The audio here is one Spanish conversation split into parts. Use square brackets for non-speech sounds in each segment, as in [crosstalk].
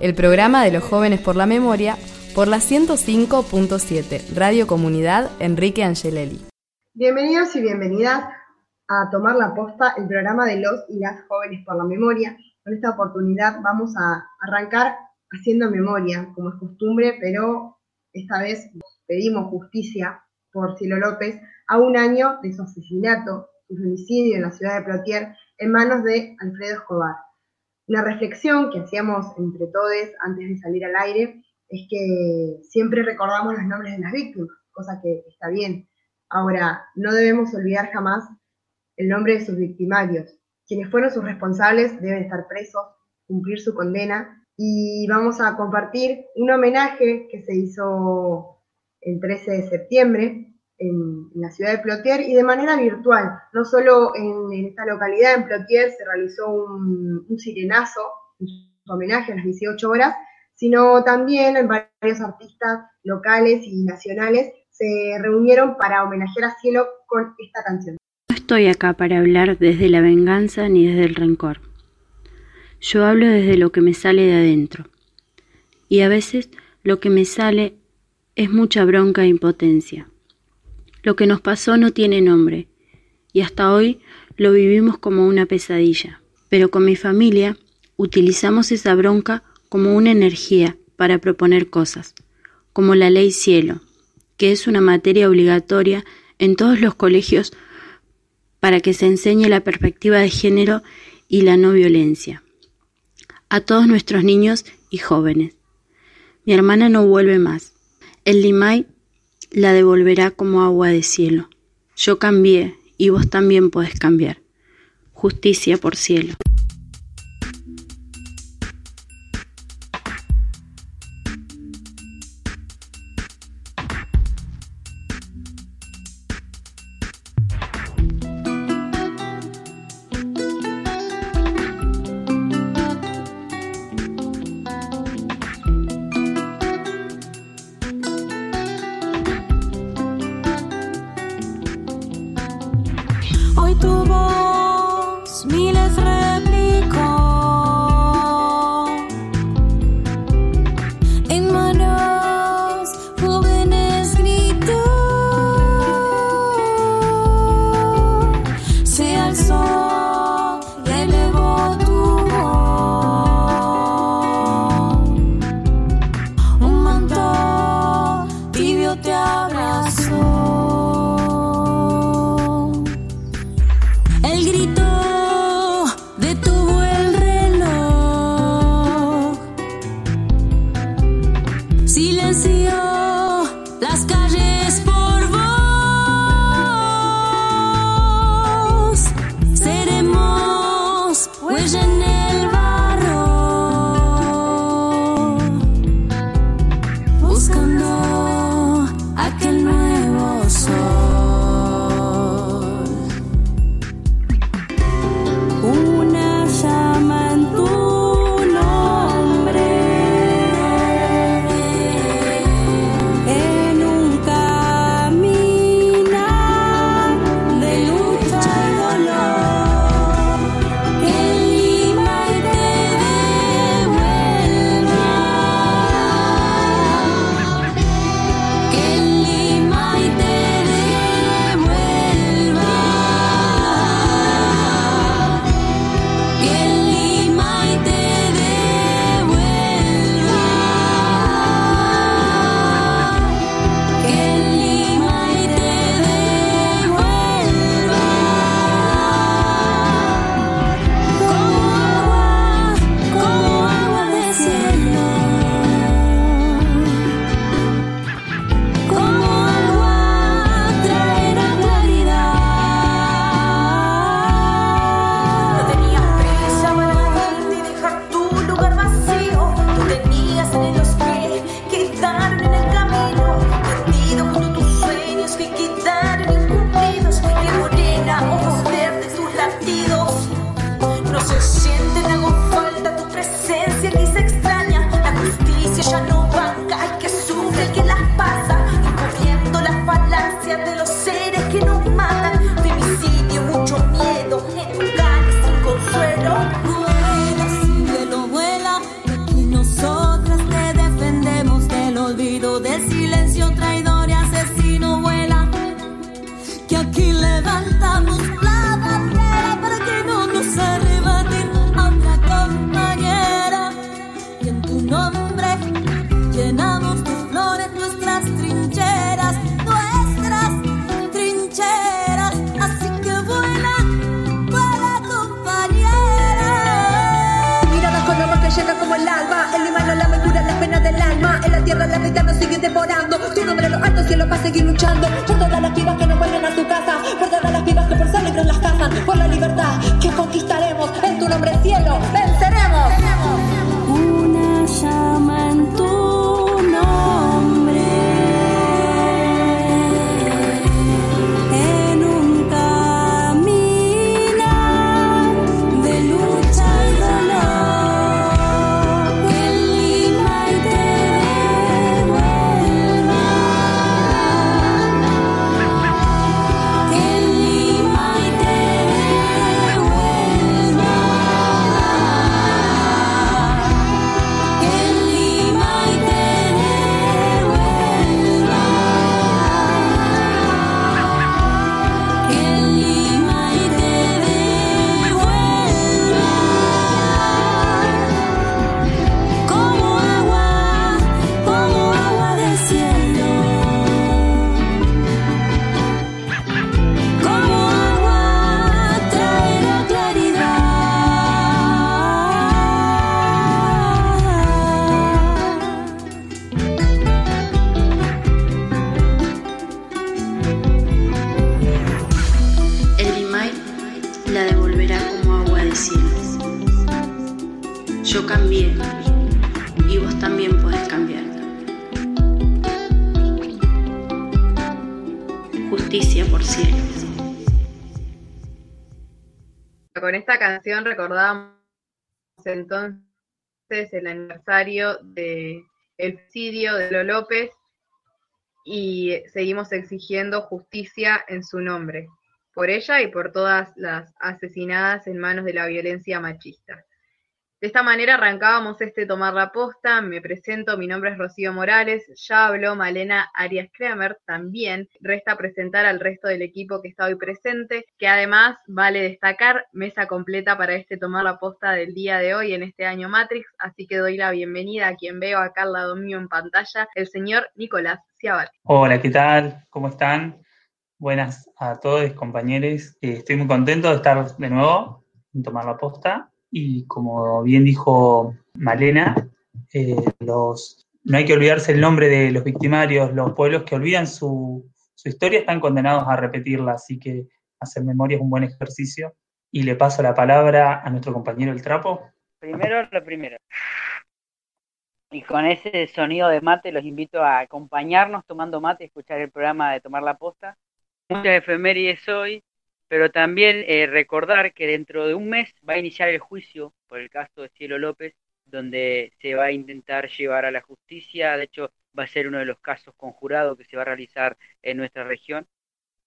el programa de los jóvenes por la memoria, por la 105.7, Radio Comunidad Enrique Angelelli. Bienvenidos y bienvenidas a Tomar la Posta, el programa de los y las jóvenes por la memoria. Con esta oportunidad vamos a arrancar haciendo memoria, como es costumbre, pero esta vez pedimos justicia por Cielo López a un año de su asesinato, su homicidio en la ciudad de Plotier en manos de Alfredo Escobar. Una reflexión que hacíamos entre todos antes de salir al aire es que siempre recordamos los nombres de las víctimas, cosa que está bien. Ahora, no debemos olvidar jamás el nombre de sus victimarios. Quienes fueron sus responsables deben estar presos, cumplir su condena y vamos a compartir un homenaje que se hizo el 13 de septiembre en, la ciudad de Plotier y de manera virtual. No solo en, esta localidad, en Plotier, se realizó un, sirenazo en homenaje a las 18 horas, sino también en varios artistas locales y nacionales se reunieron para homenajear a Cielo con esta canción. No estoy acá para hablar desde la venganza ni desde el rencor. Yo hablo desde lo que me sale de adentro. Y a veces lo que me sale es mucha bronca e impotencia. Lo que nos pasó no tiene nombre, y hasta hoy lo vivimos como una pesadilla. Pero con mi familia utilizamos esa bronca como una energía para proponer cosas, como la ley cielo, que es una materia obligatoria en todos los colegios para que se enseñe la perspectiva de género y la no violencia a todos nuestros niños y jóvenes. Mi hermana no vuelve más. El Limay la devolverá como agua de cielo. Yo cambié y vos también podés cambiar. Justicia por cielo. Tierra la vida nos sigue devorando. Tu nombre en los altos cielos va a seguir luchando por todas las pibas que no vuelven a tu casa, por todas las pibas que por ser libres las cazan, por la libertad que conquistaremos. En tu nombre cielo venceremos. Con esta canción recordábamos entonces el aniversario del suicidio de Lo López y seguimos exigiendo justicia en su nombre, por ella y por todas las asesinadas en manos de la violencia machista. De esta manera arrancábamos este Tomar la Posta. Me presento, mi nombre es Rocío Morales. Ya habló Malena Arias Kramer. También resta presentar al resto del equipo que está hoy presente, que además vale destacar mesa completa para este Tomar la Posta del día de hoy en este año Matrix. Así que doy la bienvenida a quien veo acá al lado mío en pantalla, el señor Nicolás Ciabat. Hola, ¿qué tal? ¿Cómo están? Buenas a todos, compañeros. Eh, estoy muy contento de estar de nuevo en Tomar la Posta. Y como bien dijo Malena, eh, los, no hay que olvidarse el nombre de los victimarios. Los pueblos que olvidan su, su historia están condenados a repetirla, así que hacer memoria es un buen ejercicio. Y le paso la palabra a nuestro compañero El Trapo. Primero lo primero. Y con ese sonido de mate los invito a acompañarnos tomando mate y escuchar el programa de Tomar la Posta. Muchas efemérides hoy, pero también eh, recordar que dentro de un mes va a iniciar el juicio por el caso de Cielo López, donde se va a intentar llevar a la justicia. De hecho, va a ser uno de los casos conjurados que se va a realizar en nuestra región.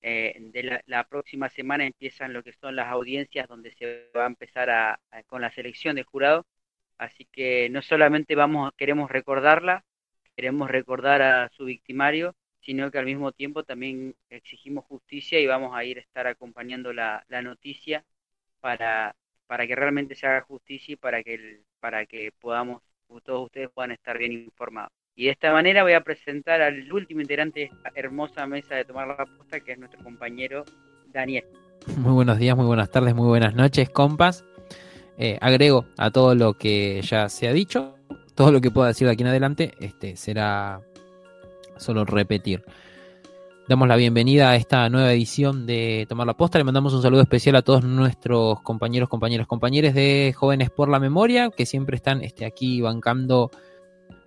Eh, de la, próxima semana empiezan lo que son las audiencias donde se va a empezar a, con la selección del jurado. Así que no solamente vamos, queremos recordarla, queremos recordar a su victimario, sino que al mismo tiempo también exigimos justicia y vamos a ir a estar acompañando la, la noticia para, para que realmente se haga justicia y para que, el, para que podamos, todos ustedes puedan estar bien informados. Y de esta manera voy a presentar al último integrante de esta hermosa mesa de tomar la posta, que es nuestro compañero Daniel. Muy buenos días, muy buenas tardes, muy buenas noches, compas. Eh, agrego a todo lo que ya se ha dicho, todo lo que pueda decir de aquí en adelante, este será solo repetir. Damos la bienvenida a esta nueva edición de Tomar la Posta. Le mandamos un saludo especial a todos nuestros compañeros, compañeras, compañeros de Jóvenes por la Memoria, que siempre están este, aquí bancando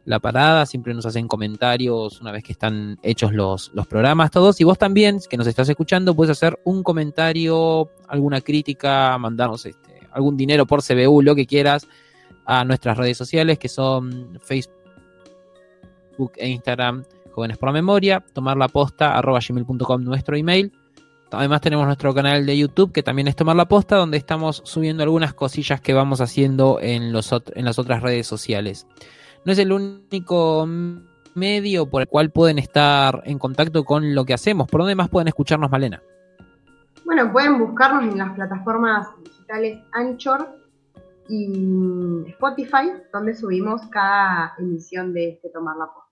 la parada, siempre nos hacen comentarios una vez que están hechos los, los programas todos. Y vos también, que nos estás escuchando, puedes hacer un comentario, alguna crítica, mandarnos este, algún dinero por CBU, lo que quieras, a nuestras redes sociales que son Facebook e Instagram, Jóvenes por la Memoria, tomar la posta, gmail.com, nuestro email. Además tenemos nuestro canal de YouTube que también es Tomar la Posta, donde estamos subiendo algunas cosillas que vamos haciendo en las otras redes sociales. No es el único medio por el cual pueden estar en contacto con lo que hacemos. ¿Por dónde más pueden escucharnos, Malena? Bueno, pueden buscarnos en las plataformas digitales Anchor, y Spotify, donde subimos cada emisión de este Tomar la Posta.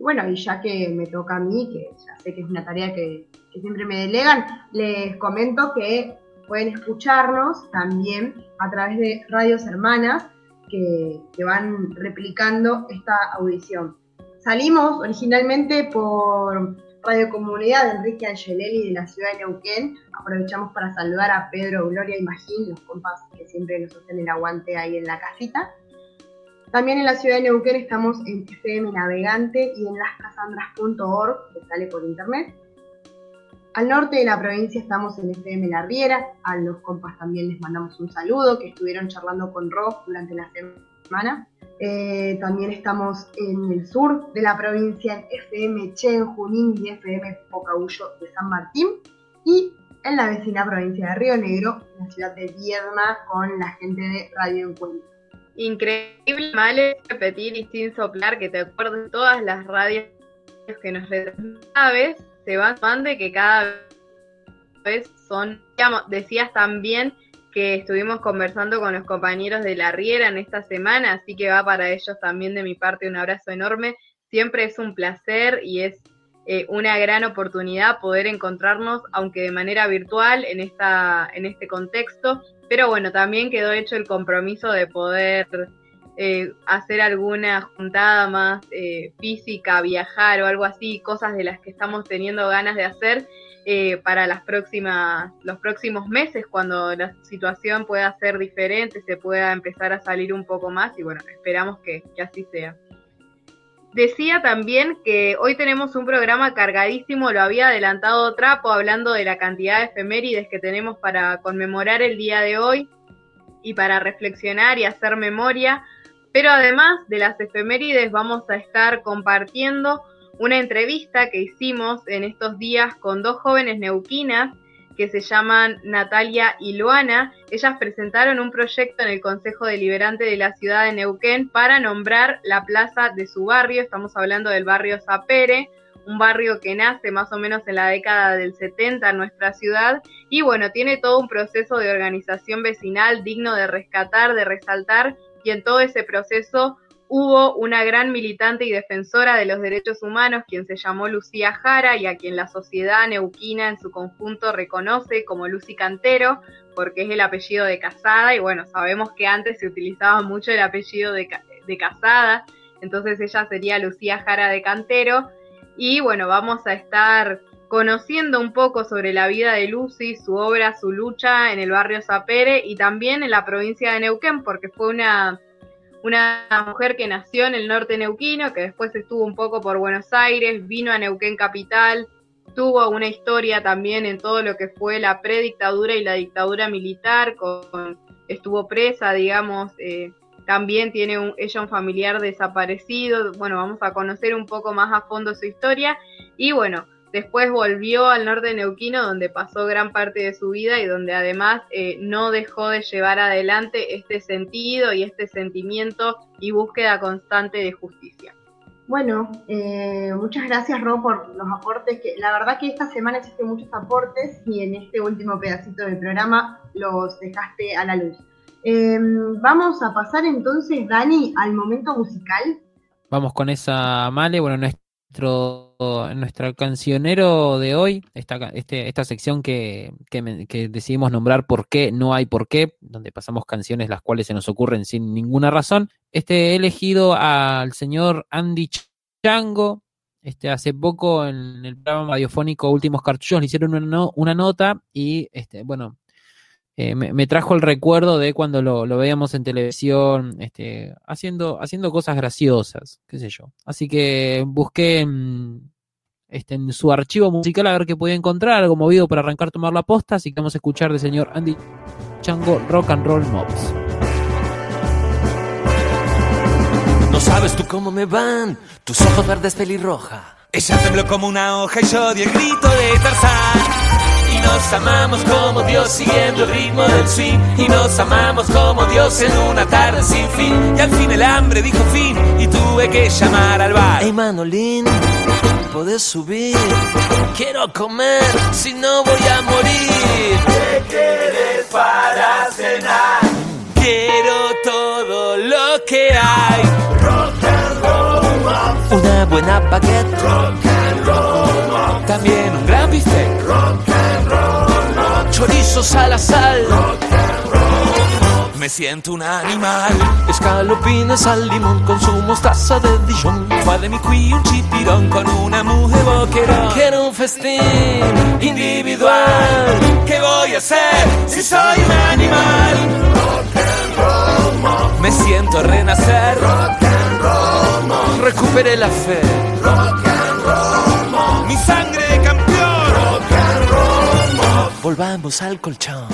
Bueno, y ya que me toca a mí, que ya sé que es una tarea que, siempre me delegan, les comento que pueden escucharnos también a través de radios hermanas que, que van replicando esta audición. Salimos originalmente por Radio Comunidad de Enrique Angelelli de la ciudad de Neuquén. Aprovechamos para saludar a Pedro, Gloria y Magín, los compas que siempre nos hacen el aguante ahí en la casita. También en la ciudad de Neuquén estamos en FM Navegante y en lascasandras.org, que sale por internet. Al norte de la provincia estamos en FM La Riera. A los compas también les mandamos un saludo, que estuvieron charlando con Ross durante la semana. Eh, también estamos en el sur de la provincia, en FM Che, en Junín y FM Pocahuyo de San Martín. Y en la vecina provincia de Río Negro, en la ciudad de Viedma, con la gente de Radio Encuentro. Increíble, Male, repetir y sin soplar que te acuerdes de todas las radios que nos vez se van sumando que cada vez son, digamos, decías también que estuvimos conversando con los compañeros de la Riera en esta semana, así que va para ellos también de mi parte un abrazo enorme. Siempre es un placer y es eh, una gran oportunidad poder encontrarnos, aunque de manera virtual, en, esta, en este contexto. Pero bueno, también quedó hecho el compromiso de poder eh, hacer alguna juntada más eh, física, viajar o algo así, cosas de las que estamos teniendo ganas de hacer eh, para las próximas, los próximos meses, cuando la situación pueda ser diferente, se pueda empezar a salir un poco más y bueno, esperamos que, que así sea. Decía también que hoy tenemos un programa cargadísimo, lo había adelantado Trapo hablando de la cantidad de efemérides que tenemos para conmemorar el día de hoy y para reflexionar y hacer memoria. Pero además de las efemérides vamos a estar compartiendo una entrevista que hicimos en estos días con dos jóvenes neuquinas que se llaman Natalia y Luana. Ellas presentaron un proyecto en el Consejo Deliberante de la ciudad de Neuquén para nombrar la plaza de su barrio. Estamos hablando del barrio Zapere, un barrio que nace más o menos en la década del 70 en nuestra ciudad y bueno, tiene todo un proceso de organización vecinal digno de rescatar, de resaltar y en todo ese proceso hubo una gran militante y defensora de los derechos humanos, quien se llamó Lucía Jara y a quien la sociedad neuquina en su conjunto reconoce como Lucy Cantero, porque es el apellido de Casada, y bueno, sabemos que antes se utilizaba mucho el apellido de, Casada, entonces ella sería Lucía Jara de Cantero, y bueno, vamos a estar conociendo un poco sobre la vida de Lucy, su obra, su lucha en el barrio Zapere y también en la provincia de Neuquén, porque fue una una mujer que nació en el norte neuquino, que después estuvo un poco por Buenos Aires, vino a Neuquén Capital, tuvo una historia también en todo lo que fue la predictadura y la dictadura militar, con, estuvo presa, digamos, eh, también tiene un, ella un familiar desaparecido, bueno, vamos a conocer un poco más a fondo su historia y bueno, Después volvió al norte neuquino, donde pasó gran parte de su vida y donde además eh, no dejó de llevar adelante este sentido y este sentimiento y búsqueda constante de justicia. Bueno, eh, muchas gracias Ro por los aportes, que la verdad que esta semana hiciste muchos aportes y en este último pedacito del programa los dejaste a la luz. Eh, vamos a pasar entonces, Dani, al momento musical. Vamos con esa Male, bueno, nuestro nuestro cancionero de hoy, esta, este, esta sección que, que, que decidimos nombrar ¿Por qué? No hay por qué, donde pasamos canciones las cuales se nos ocurren sin ninguna razón. Este he elegido al señor Andy Chango. Este, hace poco en el programa radiofónico Últimos Cartuchos le hicieron una, una nota y este, bueno, eh, me, me trajo el recuerdo de cuando lo, lo veíamos en televisión, este, haciendo, haciendo cosas graciosas, qué sé yo. Así que busqué en, este, en su archivo musical a ver qué podía encontrar, algo movido para arrancar tomar la posta, así que vamos a escuchar del señor Andy Chango Rock and Roll Mobs. No sabes tú cómo me van tus ojos verdes pelirroja. Ella tembló como una hoja y yo di el grito de Tarzán. Nos amamos como Dios siguiendo el ritmo del swing. Y nos amamos como Dios en una tarde sin fin. Y al fin el hambre dijo fin y tuve que llamar al bar. Hey Manolín, podés subir. Quiero comer, si no voy a morir. ¿Qué quieres para cenar? Quiero todo lo que hay. Una buena baguette. También un gran bistec. Chorizos a la sal. Me siento un animal. Escalopines al limón con su mostaza de Dijon. Fue mi qui un chipirón con una mujer boquerón. Quiero un festín individual. ¿Qué voy a hacer si soy un animal? Me siento renacer. Recuperé la fe. Mi sangre. Volvamos al colchón.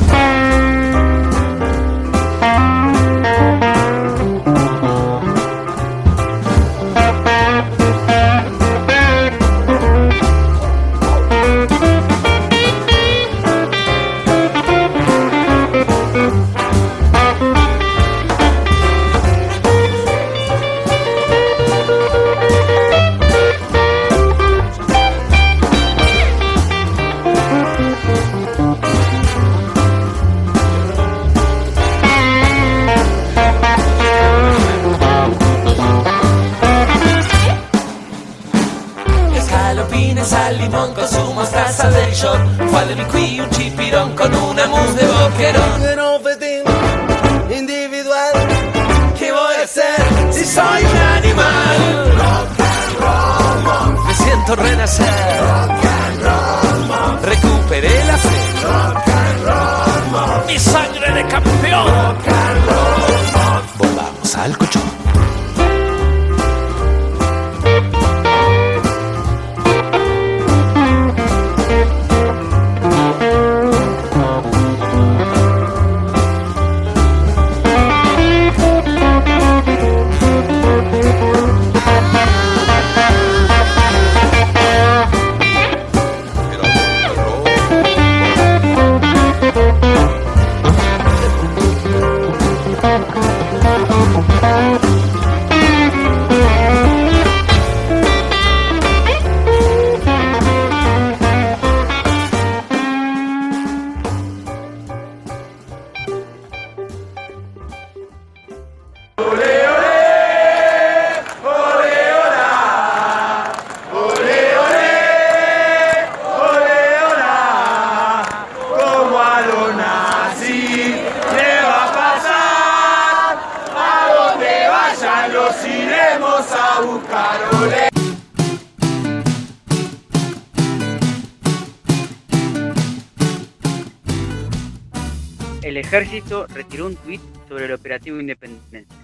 El ejército retiró un tuit sobre el operativo Independencia.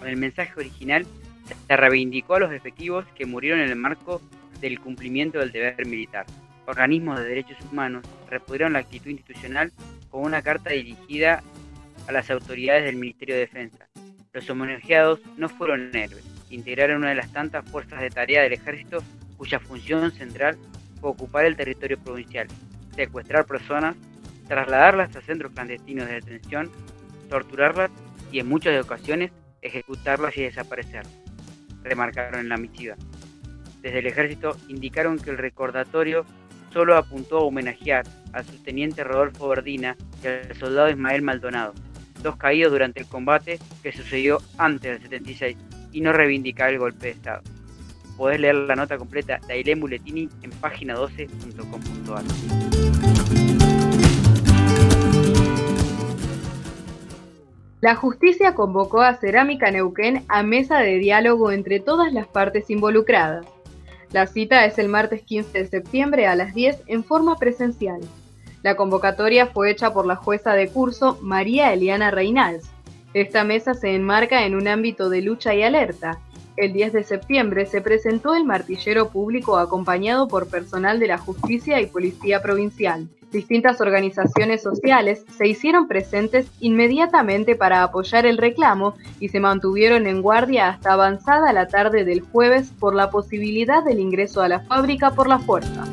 Con el mensaje original se reivindicó a los efectivos que murieron en el marco del cumplimiento del deber militar. Organismos de derechos humanos repudieron la actitud institucional con una carta dirigida a las autoridades del Ministerio de Defensa. Los homenajeados no fueron héroes, integraron una de las tantas fuerzas de tarea del ejército cuya función central fue ocupar el territorio provincial, secuestrar personas, trasladarlas a centros clandestinos de detención, torturarlas y en muchas ocasiones ejecutarlas y desaparecerlas, remarcaron en la misiva. Desde el ejército indicaron que el recordatorio solo apuntó a homenajear al subteniente Rodolfo Verdina y al soldado Ismael Maldonado, dos caídos durante el combate que sucedió antes del 76, y no reivindicar el golpe de Estado. Podés leer la nota completa de Ailén Buletini en página 12.com.ar. La justicia convocó a Cerámica Neuquén a mesa de diálogo entre todas las partes involucradas. La cita es el martes 15 de septiembre a las 10 en forma presencial. La convocatoria fue hecha por la jueza de curso María Eliana Reinals. Esta mesa se enmarca en un ámbito de lucha y alerta. El 10 de septiembre se presentó el martillero público acompañado por personal de la justicia y policía provincial. Distintas organizaciones sociales se hicieron presentes inmediatamente para apoyar el reclamo y se mantuvieron en guardia hasta avanzada la tarde del jueves por la posibilidad del ingreso a la fábrica por la fuerza.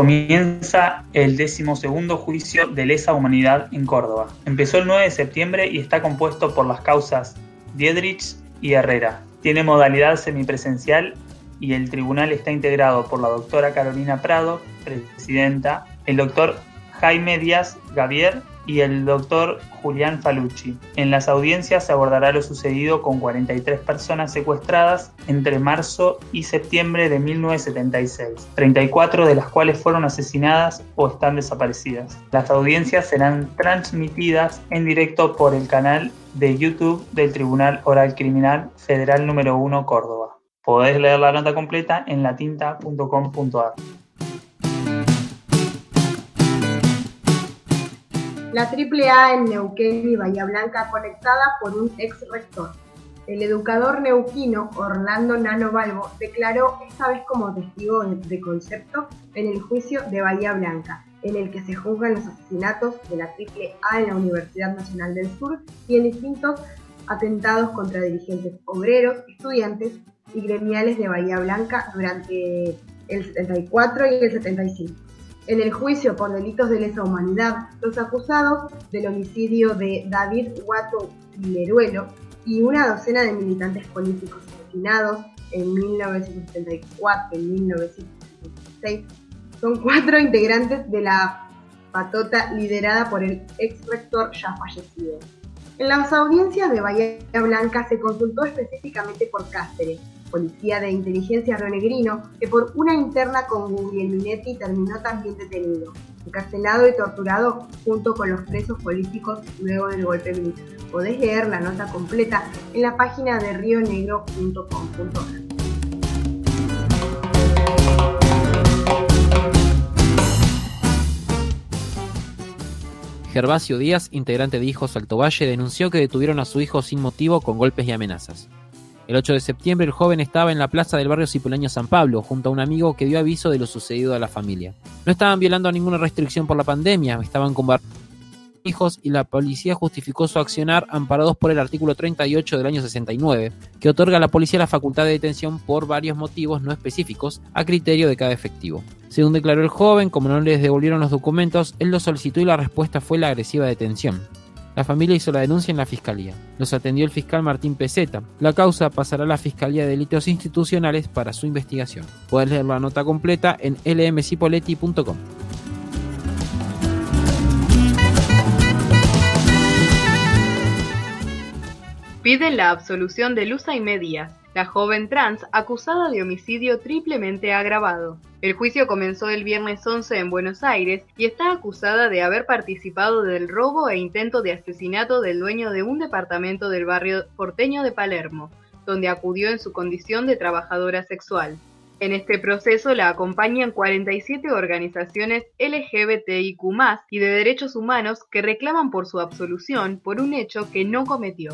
Comienza el decimosegundo juicio de lesa humanidad en Córdoba. Empezó el 9 de septiembre y está compuesto por las causas Diedrich y Herrera. Tiene modalidad semipresencial y el tribunal está integrado por la doctora Carolina Prado, presidenta, el doctor Jaime Díaz Gavier y el doctor Julián Falucci. En las audiencias se abordará lo sucedido con 43 personas secuestradas entre marzo y septiembre de 1976, 34 de las cuales fueron asesinadas o están desaparecidas. Las audiencias serán transmitidas en directo por el canal de YouTube del Tribunal Oral Criminal Federal número 1 Córdoba. Podés leer la nota completa en latinta.com.ar. La AAA en Neuquén y Bahía Blanca conectada por un ex rector. El educador neuquino Orlando Nano Balbo declaró esta vez como testigo de, concepto en el juicio de Bahía Blanca, en el que se juzgan los asesinatos de la AAA en la Universidad Nacional del Sur y en distintos atentados contra dirigentes obreros, estudiantes y gremiales de Bahía Blanca durante el 74 y el 75. En el juicio por delitos de lesa humanidad, los acusados del homicidio de David Guato Leruelo y una docena de militantes políticos asesinados en 1974 y 1976 son cuatro integrantes de la patota liderada por el ex rector ya fallecido. En las audiencias de Bahía Blanca se consultó específicamente por Cáceres, policía de inteligencia rionegrino, que por una interna con Guglielminetti terminó también detenido, encarcelado y torturado junto con los presos políticos luego del golpe militar. Podés leer la nota completa en la página de rionegro.com.ar. Gervasio Díaz, integrante de Hijos Alto Valle, denunció que detuvieron a su hijo sin motivo con golpes y amenazas. El 8 de septiembre el joven estaba en la plaza del barrio Cipoleño San Pablo, junto a un amigo que dio aviso de lo sucedido a la familia. No estaban violando ninguna restricción por la pandemia, estaban con hijos y la policía justificó su accionar amparados por el artículo 38 del año 69, que otorga a la policía la facultad de detención por varios motivos no específicos a criterio de cada efectivo. Según declaró el joven, como no les devolvieron los documentos, él lo solicitó y la respuesta fue la agresiva detención. La familia hizo la denuncia en la fiscalía. Los atendió el fiscal Martín Peseta. La causa pasará a la Fiscalía de Delitos Institucionales para su investigación. Puedes leer la nota completa en lmcipoletti.com. Piden la absolución de Luz Aimé Díaz, la joven trans acusada de homicidio triplemente agravado. El juicio comenzó el viernes 11 en Buenos Aires y está acusada de haber participado del robo e intento de asesinato del dueño de un departamento del barrio porteño de Palermo, donde acudió en su condición de trabajadora sexual. En este proceso la acompañan 47 organizaciones LGBTIQ y de derechos humanos que reclaman por su absolución por un hecho que no cometió.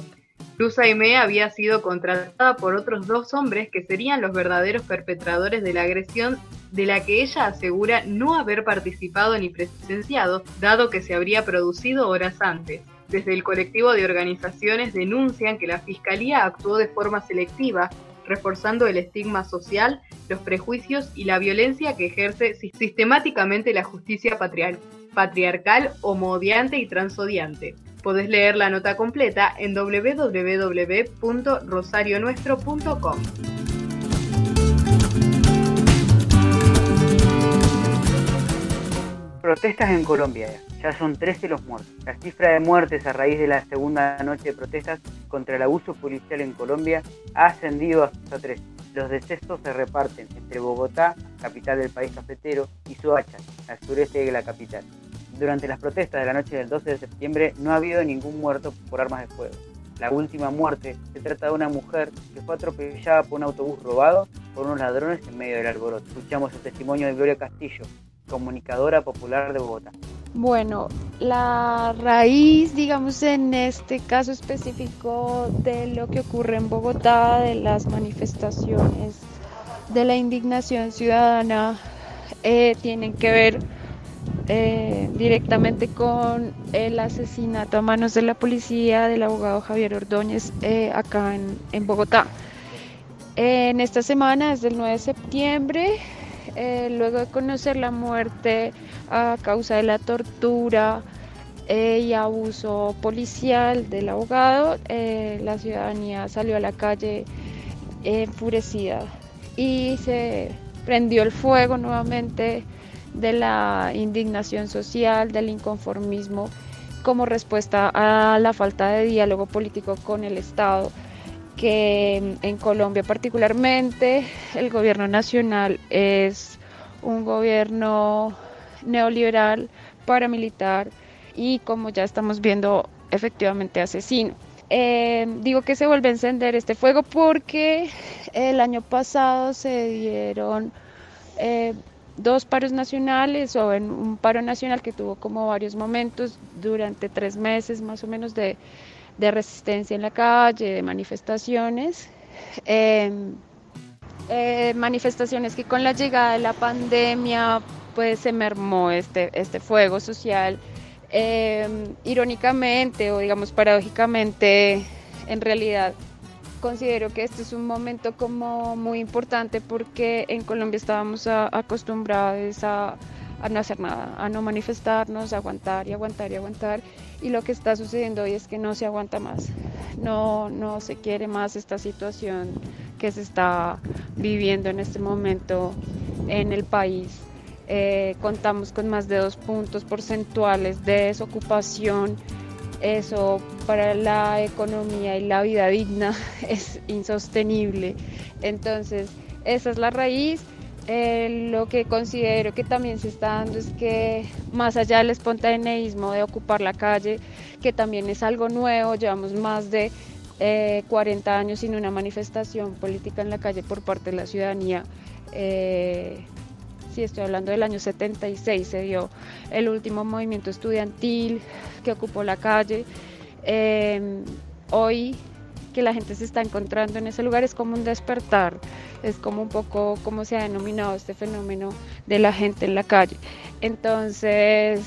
Luz Aimé había sido contratada por otros dos hombres que serían los verdaderos perpetradores de la agresión de la que ella asegura no haber participado ni presenciado, dado que se habría producido horas antes. Desde el colectivo de organizaciones denuncian que la Fiscalía actuó de forma selectiva, reforzando el estigma social, los prejuicios y la violencia que ejerce sistemáticamente la justicia patriar patriarcal, homodiante y transodiante. Podés leer la nota completa en www.rosarionuestro.com. Protestas en Colombia. Ya son 13 los muertos. La cifra de muertes a raíz de la segunda noche de protestas contra el abuso policial en Colombia ha ascendido hasta 13. Los decesos se reparten entre Bogotá, capital del país cafetero, y Soacha, al sureste de la capital. Durante las protestas de la noche del 12 de septiembre no ha habido ningún muerto por armas de fuego. La última muerte se trata de una mujer que fue atropellada por un autobús robado por unos ladrones en medio del alboroto. Escuchamos el testimonio de Gloria Castillo, comunicadora popular de Bogotá. Bueno, la raíz, digamos, en este caso específico de lo que ocurre en Bogotá, de las manifestaciones, de la indignación ciudadana, eh, tienen que ver eh, directamente con el asesinato a manos de la policía del abogado Javier Ordóñez eh, acá en, Bogotá. en esta semana, desde el 9 de septiembre, eh, luego de conocer la muerte a causa de la tortura y abuso policial del abogado, la ciudadanía salió a la calle enfurecida y se prendió el fuego nuevamente de la indignación social, del inconformismo como respuesta a la falta de diálogo político con el Estado, que en Colombia particularmente el gobierno nacional es un gobierno neoliberal, paramilitar y como ya estamos viendo efectivamente asesino. Eh, digo que se vuelve a encender este fuego porque el año pasado se dieron eh, dos paros nacionales o en un paro nacional que tuvo como varios momentos durante tres meses más o menos de, de resistencia en la calle, de manifestaciones. Eh, eh, manifestaciones que con la llegada de la pandemia pues se mermó este, este fuego social. Eh, irónicamente o digamos paradójicamente, en realidad considero que este es un momento como muy importante porque en Colombia estábamos a- acostumbrados a, a no hacer nada, a no manifestarnos, a aguantar y aguantar y aguantar. Y lo que está sucediendo hoy es que no se aguanta más, no, no se quiere más esta situación que se está viviendo en este momento en el país. Eh, contamos con más de dos puntos porcentuales de desocupación. Eso para la economía y la vida digna [laughs] es insostenible. Entonces, esa es la raíz. Eh, lo que considero que también se está dando es que más allá del espontaneísmo de ocupar la calle, que también es algo nuevo, llevamos más de eh, 40 años sin una manifestación política en la calle por parte de la ciudadanía. Eh, sí, estoy hablando del año 76, se dio el último movimiento estudiantil que ocupó la calle. Eh, hoy que la gente se está encontrando en ese lugar es como un despertar, es como un poco como se ha denominado este fenómeno de la gente en la calle. Entonces,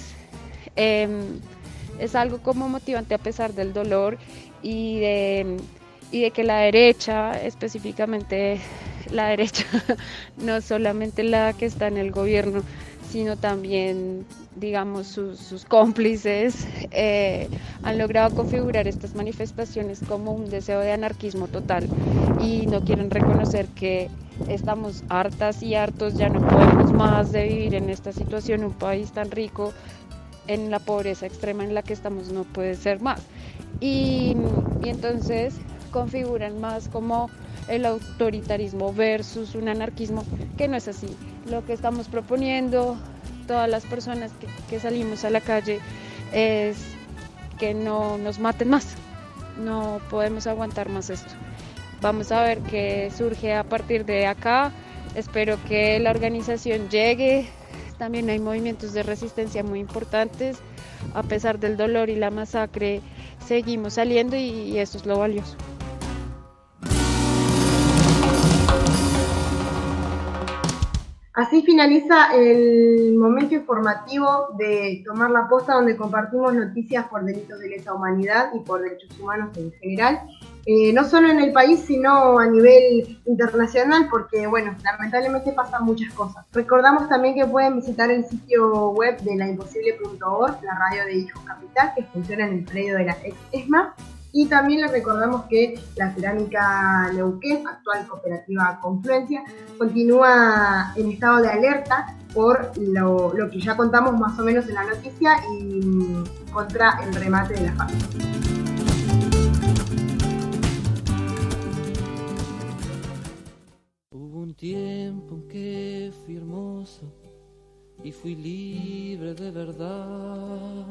em, es algo como motivante a pesar del dolor y de, y de que la derecha, específicamente la derecha, [laughs] no solamente la que está en el gobierno, sino también, digamos, sus, cómplices, eh, han logrado configurar estas manifestaciones como un deseo de anarquismo total y no quieren reconocer que estamos hartas y hartos, ya no podemos más de vivir en esta situación, un país tan rico en la pobreza extrema en la que estamos no puede ser más. Y entonces configuran más como el autoritarismo versus un anarquismo, que no es así. Lo que estamos proponiendo todas las personas que, salimos a la calle es que no nos maten más. No podemos aguantar más esto. Vamos a ver qué surge a partir de acá. Espero que la organización llegue. También hay movimientos de resistencia muy importantes. A pesar del dolor y la masacre, seguimos saliendo y, y eso es lo valioso. Así finaliza el momento informativo de Tomar la Posta, donde compartimos noticias por delitos de lesa humanidad y por derechos humanos en general. Eh, no solo en el país, sino a nivel internacional, porque, bueno, lamentablemente pasan muchas cosas. Recordamos también que pueden visitar el sitio web de laimposible.org, la radio de Hijos Capital, que funciona en el predio de la ex ESMA. Y también les recordamos que la cerámica Neuquén, actual cooperativa Confluencia, continúa en estado de alerta por lo, lo que ya contamos más o menos en la noticia y mm, contra el remate de la fábrica. Hubo un tiempo en que fui hermoso y fui libre de verdad.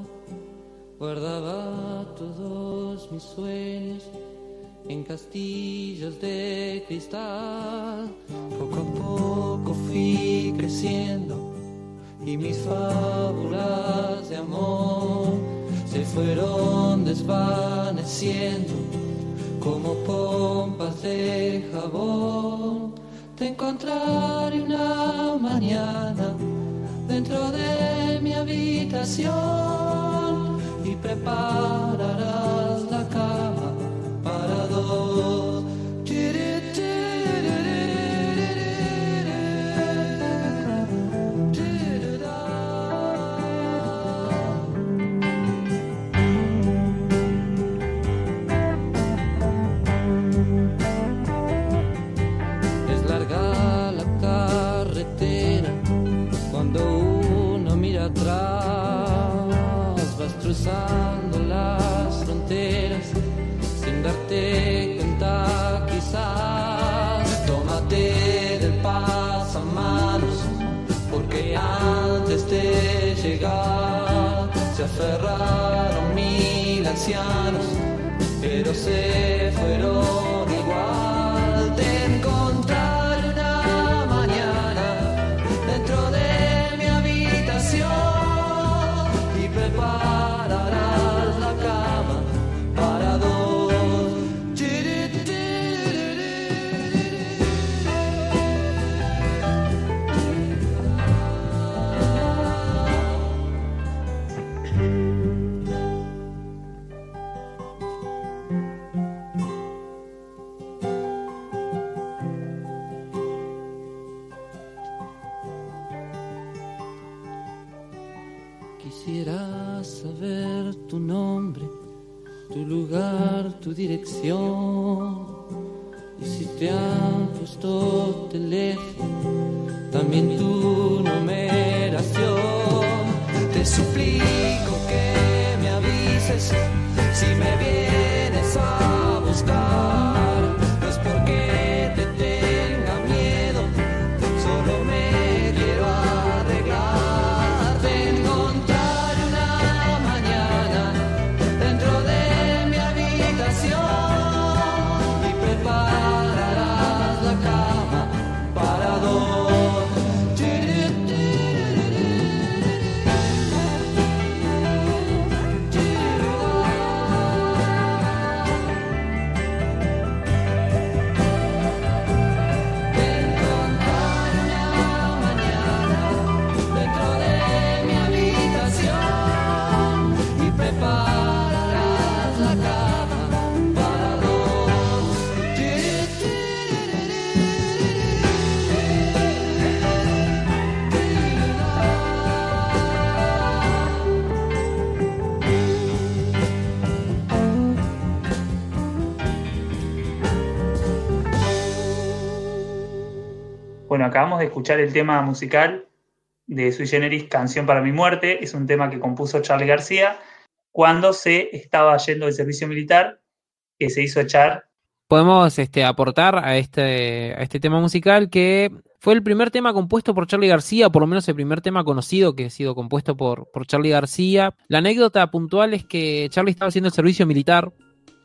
Guardaba todos mis sueños en castillos de cristal. Poco a poco fui creciendo y mis fábulas de amor se fueron desvaneciendo como pompas de jabón. Te encontraré una mañana dentro de mi habitación prepararás aferraron mil ancianos, pero se fueron acabamos de escuchar el tema musical de Sui Generis, Canción para mi muerte. Es un tema que compuso Charlie García cuando se estaba yendo del servicio militar, que se hizo echar. Podemos este, aportar a este, a este tema musical que fue el primer tema compuesto por Charlie García, por lo menos el primer tema conocido que ha sido compuesto por, por Charlie García. La anécdota puntual es que Charlie estaba haciendo el servicio militar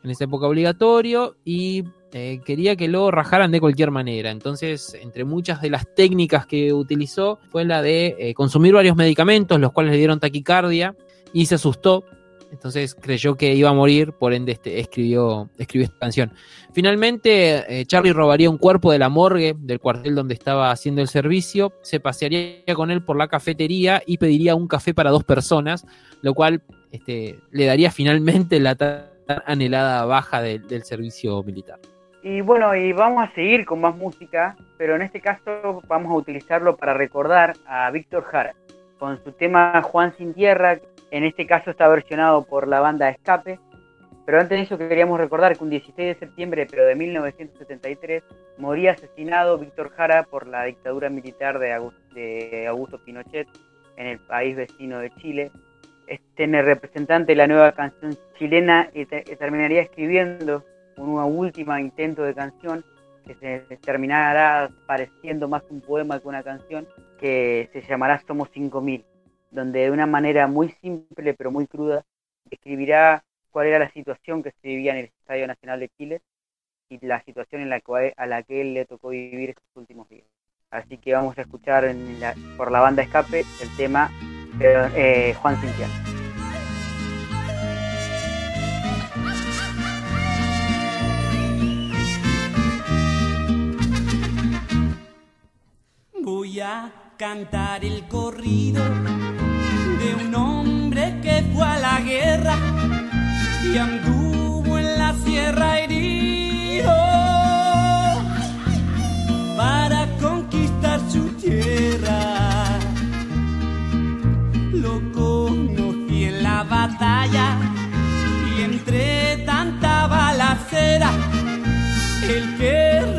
en esa época obligatorio y eh, quería que lo rajaran de cualquier manera. Entonces, entre muchas de las técnicas que utilizó fue la de eh, consumir varios medicamentos, los cuales le dieron taquicardia y se asustó. Entonces creyó que iba a morir, por ende este, escribió, escribió esta canción. Finalmente, eh, Charlie robaría un cuerpo de la morgue del cuartel donde estaba haciendo el servicio, se pasearía con él por la cafetería y pediría un café para dos personas, lo cual este, le daría finalmente la tan anhelada baja del- del servicio militar. Y bueno, y vamos a seguir con más música, pero en este caso vamos a utilizarlo para recordar a Víctor Jara con su tema Juan sin Tierra. En este caso está versionado por la banda Escape. Pero antes de eso queríamos recordar que un 16 de septiembre, pero de 1973, moría asesinado Víctor Jara por la dictadura militar de Augusto, de Augusto Pinochet en el país vecino de Chile. Este representante de la nueva canción chilena y y terminaría escribiendo un último intento de canción que se terminará pareciendo más un poema que una canción que se llamará Somos 5000, donde de una manera muy simple pero muy cruda describirá cuál era la situación que se vivía en el Estadio Nacional de Chile y la situación en la que, a la que él le tocó vivir estos últimos días. Así que vamos a escuchar en la- por la banda Escape el tema eh, Juan Cintiano. Voy a cantar el corrido de un hombre que fue a la guerra y anduvo en la sierra herido para conquistar su tierra. Lo conocí en la batalla y entre tanta balacera, el que es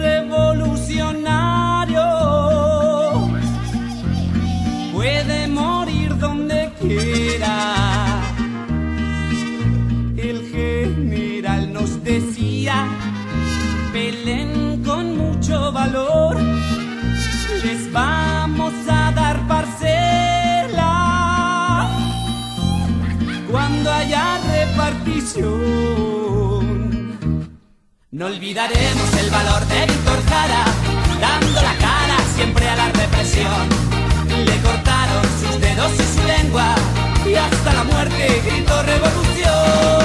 No olvidaremos el valor de Víctor Jara, dando la cara siempre a la represión. Le cortaron sus dedos y su lengua, y hasta la muerte gritó revolución.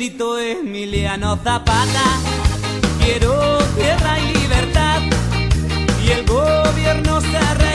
Gritó Emiliano Zapata, quiero tierra y libertad. Y el gobierno se reía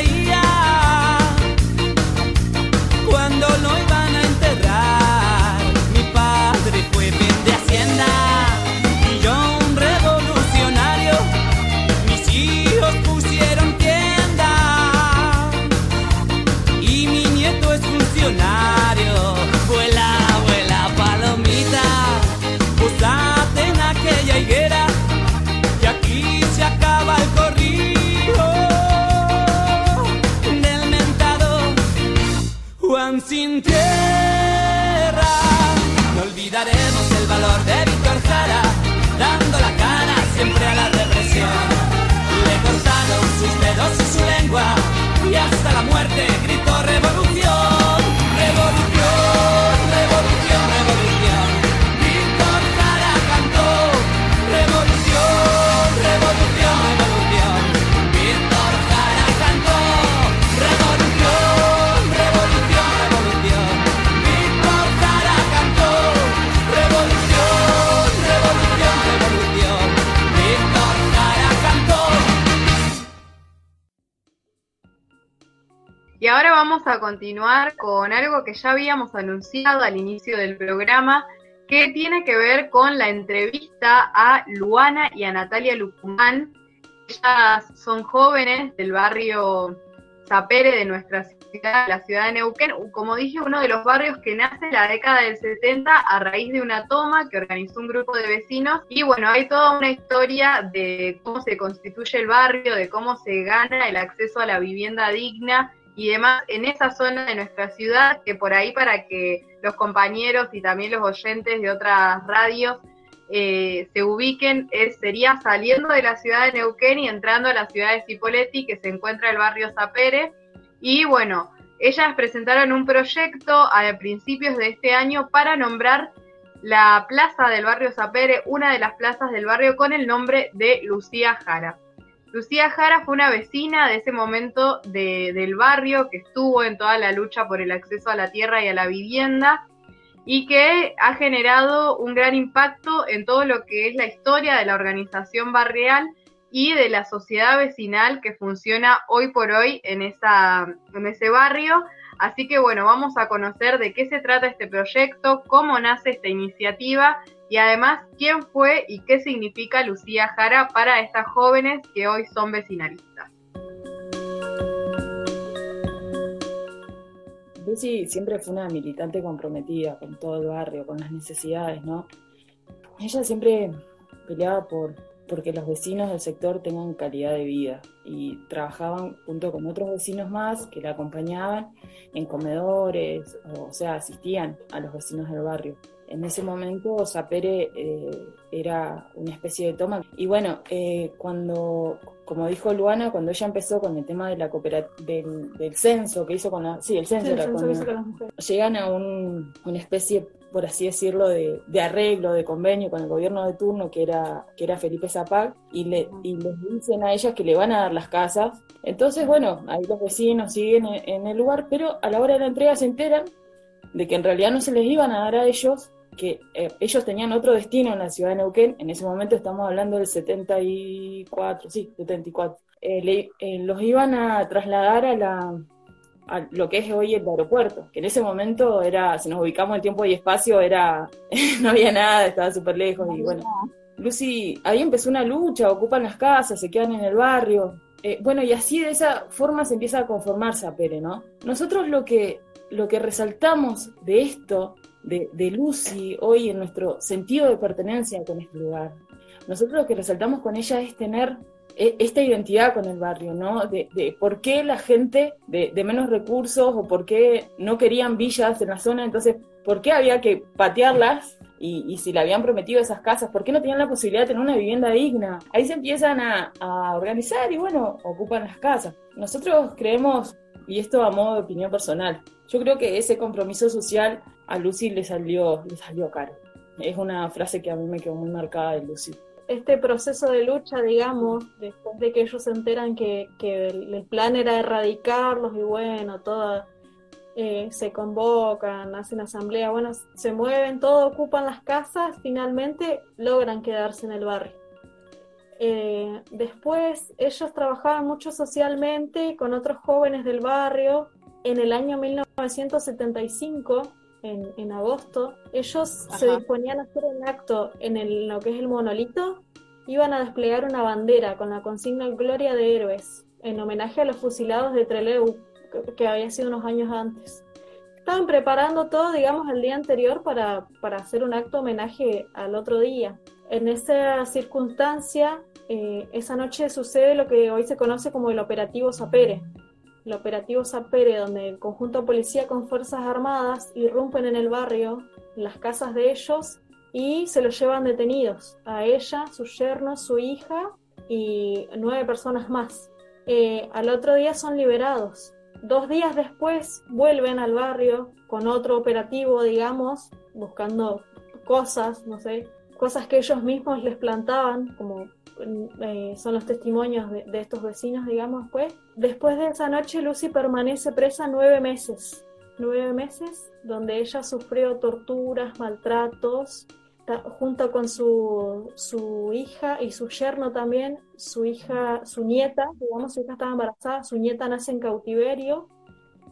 su lengua, y hasta la muerte gritó vamos a continuar con algo que ya habíamos anunciado al inicio del programa, que tiene que ver con la entrevista a Luana y a Natalia Lucumán. Ellas son jóvenes del barrio Zapere de nuestra ciudad, la ciudad de Neuquén, como dije, uno de los barrios que nace en la década del 70 a raíz de una toma que organizó un grupo de vecinos. Y bueno, hay toda una historia de cómo se constituye el barrio, de cómo se gana el acceso a la vivienda digna y demás en esa zona de nuestra ciudad, que por ahí para que los compañeros y también los oyentes de otras radios eh, se ubiquen, es- sería saliendo de la ciudad de Neuquén y entrando a la ciudad de Cipolletti, que se encuentra el barrio Zapere. Y bueno, ellas presentaron un proyecto a principios de este año para nombrar la plaza del barrio Zapere, una de las plazas del barrio con el nombre de Lucía Jara. Lucía Jara fue una vecina de ese momento de- del barrio que estuvo en toda la lucha por el acceso a la tierra y a la vivienda y que ha generado un gran impacto en todo lo que es la historia de la organización barrial y de la sociedad vecinal que funciona hoy por hoy en ese barrio. Así que bueno, vamos a conocer de qué se trata este proyecto, cómo nace esta iniciativa y además quién fue y qué significa Lucía Jara para estas jóvenes que hoy son vecinalistas. Lucy siempre fue una militante comprometida con todo el barrio, con las necesidades, ¿no? Ella siempre peleaba por porque los vecinos del sector tengan calidad de vida y trabajaban junto con otros vecinos más que la acompañaban en comedores, o sea, asistían a los vecinos del barrio. En ese momento Zapere eh, era una especie de toma. Y bueno, eh, cuando, como dijo Luana, cuando ella empezó con el tema de la del, del censo que hizo con la... Sí, el censo, Sí, el era censo con- que hizo con las mujeres. llegan a un- una especie, por así decirlo, de, de arreglo, de convenio con el gobierno de turno que era, que era Felipe Zapag, y, le, y les dicen a ellas que le van a dar las casas. Entonces, bueno, ahí los vecinos siguen en, en el lugar, pero a la hora de la entrega se enteran de que en realidad no se les iban a dar a ellos, que eh, ellos tenían otro destino en la ciudad de Neuquén, en ese momento estamos hablando del 74, sí, 74. Eh, eh, los iban a trasladar a la, a lo que es hoy el aeropuerto, que en ese momento era, si nos ubicamos en tiempo y espacio, era, [laughs] no había nada, estaba súper lejos y bueno. Lucy, ahí empezó una lucha, ocupan las casas, se quedan en el barrio. Bueno, y así de esa forma se empieza a conformar Zapere, ¿no? Nosotros lo que, lo que resaltamos de esto, de, de Lucy, hoy en nuestro sentido de pertenencia con este lugar, nosotros lo que resaltamos con ella es tener e- esta identidad con el barrio, ¿no? De, de por qué la gente de, de menos recursos o por qué no querían villas en la zona, entonces, ¿por qué había que patearlas? Y, y si le habían prometido esas casas, ¿por qué no tenían la posibilidad de tener una vivienda digna? Ahí se empiezan a, a organizar y bueno, ocupan las casas. Nosotros creemos, y esto a modo de opinión personal, yo creo que ese compromiso social a Lucy le salió, le salió caro. Es una frase que a mí me quedó muy marcada de Lucy este proceso de lucha, digamos, después de que ellos se enteran que, el, plan era erradicarlos y bueno, todas eh, se convocan, hacen asamblea, bueno, se mueven, todo ocupan las casas, finalmente logran quedarse en el barrio. Eh, después ellos trabajaban mucho socialmente con otros jóvenes del barrio. En el año 1975 en, en agosto, ellos Ajá. se disponían a hacer un acto en el, lo que es el monolito, iban a desplegar una bandera con la consigna Gloria de Héroes, en homenaje a los fusilados de Trelew, que, que había sido unos años antes. Estaban preparando todo, digamos, el día anterior para, para hacer un acto homenaje al otro día. En esa circunstancia, eh, esa noche sucede lo que hoy se conoce como el operativo Sapere, el operativo Sapere, donde el conjunto policía con fuerzas armadas irrumpen en el barrio, en las casas de ellos, y se los llevan detenidos, a ella, su yerno, su hija y nueve personas más. Eh, al otro día son liberados. Dos días después vuelven al barrio con otro operativo, digamos, buscando cosas, no sé, cosas que ellos mismos les plantaban, como eh, son los testimonios de, estos vecinos, digamos, pues. Después de esa noche, Lucy permanece presa nueve meses. Nueve meses donde ella sufrió torturas, maltratos, junto con su, su hija y su yerno también, su hija, su nieta, digamos, su hija estaba embarazada, su nieta nace en cautiverio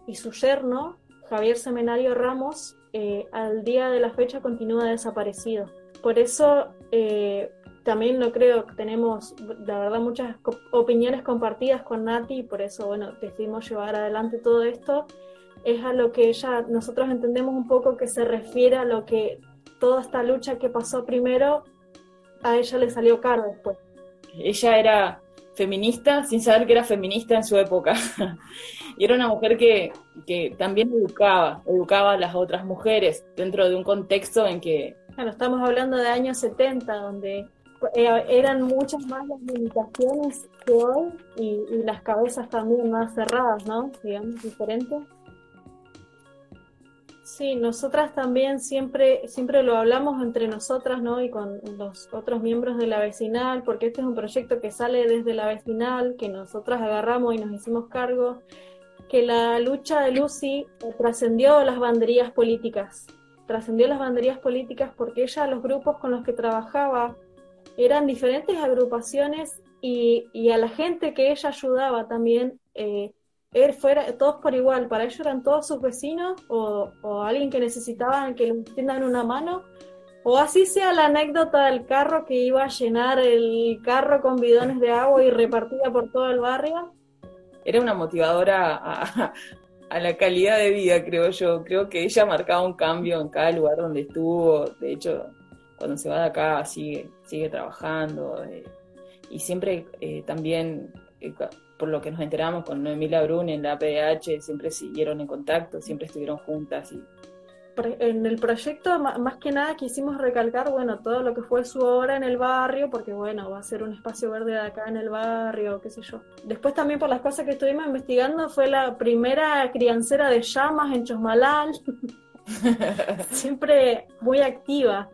y su yerno, Javier Semenario Ramos, eh, al día de la fecha continúa desaparecido. Por eso eh, también lo creo que tenemos, la verdad, muchas opiniones compartidas con Nati y por eso, bueno, decidimos llevar adelante todo esto. Es a lo que ella, nosotros entendemos un poco que se refiere a lo que toda esta lucha que pasó primero, a ella le salió caro después. Ella era feminista sin saber que era feminista en su época. [laughs] y era una mujer que, que también educaba, educaba a las otras mujeres dentro de un contexto en que... Bueno, estamos hablando de años 70, donde eran muchas más las limitaciones que hoy y, y, las cabezas también más cerradas, ¿no? Digamos, diferentes. Sí, nosotras también siempre, siempre lo hablamos entre nosotras, ¿no? Y con los otros miembros de la vecinal, porque este es un proyecto que sale desde la vecinal, que nosotras agarramos y nos hicimos cargo, que la lucha de Lucy trascendió las banderías políticas, trascendió las banderías políticas porque ella, los grupos con los que trabajaba, eran diferentes agrupaciones y, y a la gente que ella ayudaba también, eh, él fuera todos por igual, para ellos eran todos sus vecinos o, o alguien que necesitaban que les tiendan una mano, o así sea la anécdota del carro que iba a llenar el carro con bidones de agua y repartida por todo el barrio. Era una motivadora a, a la calidad de vida, creo yo. Creo que ella marcaba un cambio en cada lugar donde estuvo. De hecho, cuando se va de acá sigue, sigue trabajando. Eh, y siempre eh, también eh, por lo que nos enteramos con Noemí Labrun en la PDH, siempre siguieron en contacto, siempre estuvieron juntas. Y... En el proyecto, más que nada, quisimos recalcar, bueno, todo lo que fue su obra en el barrio, porque, bueno, va a ser un espacio verde de acá en el barrio, qué sé yo. Después también por las cosas que estuvimos investigando, fue la primera criancera de llamas en Chosmalal. [laughs] siempre muy activa.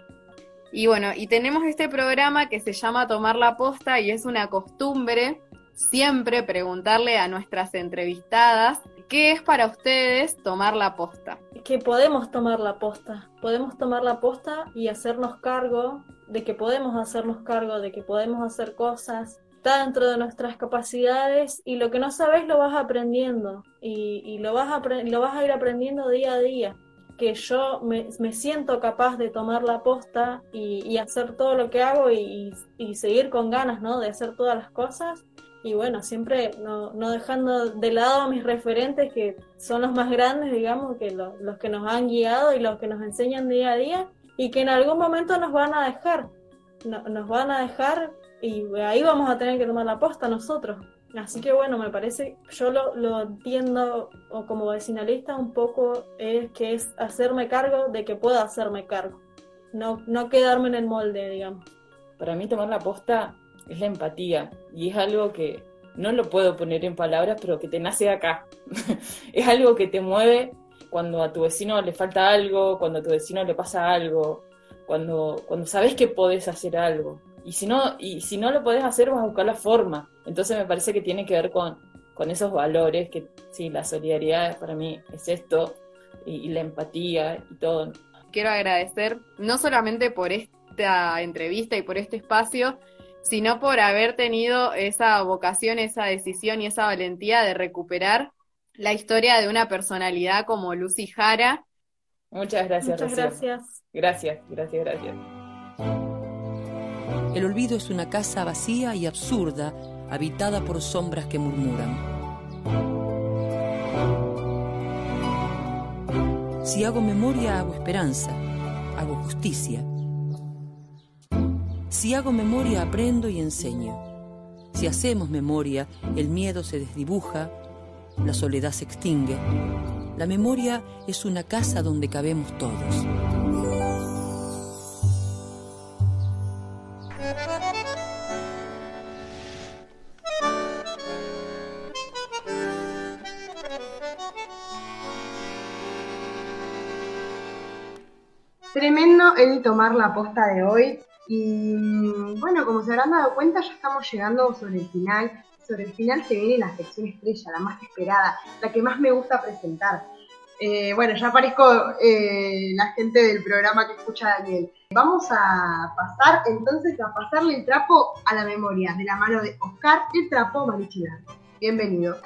Y bueno, y tenemos este programa que se llama Tomar la Posta y es una costumbre siempre preguntarle a nuestras entrevistadas qué es para ustedes tomar la posta. Que podemos tomar la posta, podemos tomar la posta y hacernos cargo de que podemos hacernos cargo, de que podemos hacer cosas, está dentro de nuestras capacidades y lo que no sabes lo vas aprendiendo. Y, y lo, vas a, lo vas a ir aprendiendo día a día que yo me, siento capaz de tomar la posta y, hacer todo lo que hago y, seguir con ganas, ¿no? De hacer todas las cosas. Y bueno, siempre no, dejando de lado a mis referentes, que son los más grandes, digamos, que lo, los que nos han guiado y los que nos enseñan día a día, y que en algún momento nos van a dejar. No, nos van a dejar y ahí vamos a tener que tomar la posta nosotros. Así que bueno, me parece, yo lo, lo entiendo o como vecinalista un poco es que es hacerme cargo de que pueda hacerme cargo, no, no quedarme en el molde, digamos. Para mí tomar la posta es la empatía y es algo que no lo puedo poner en palabras, pero que te nace acá. [laughs] es algo que te mueve cuando a tu vecino le falta algo, cuando a tu vecino le pasa algo, cuando, cuando sabes que podés hacer algo. Y si no, y si no lo podés hacer, vas a buscar la forma. Entonces me parece que tiene que ver con, con esos valores, que sí, la solidaridad para mí es esto, y, y la empatía y todo. Quiero agradecer no solamente por esta entrevista y por este espacio, sino por haber tenido esa vocación, esa decisión y esa valentía de recuperar la historia de una personalidad como Lucy Jara. Muchas gracias, Muchas Rocío. gracias. Gracias, gracias, gracias. El olvido es una casa vacía y absurda, habitada por sombras que murmuran. Si hago memoria, hago esperanza, hago justicia. Si hago memoria, aprendo y enseño. Si hacemos memoria, el miedo se desdibuja, la soledad se extingue. La memoria es una casa donde cabemos todos. El tomar la posta de hoy. Y bueno, como se habrán dado cuenta, ya estamos llegando sobre el final. Sobre el final se viene la sección estrella, la más esperada, la que más me gusta presentar. Eh, bueno, ya aparezco eh, la gente del programa que escucha a Daniel. Vamos a pasar entonces a pasarle el trapo a la memoria de la mano de Oscar el Trapo Marichina. Bienvenido.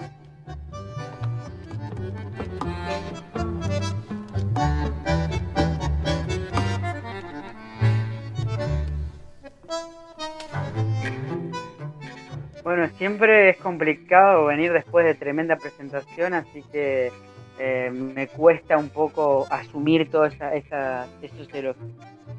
Bueno, siempre es complicado venir después de tremenda presentación, así que eh, me cuesta un poco asumir todo esa, esa, eso de lo que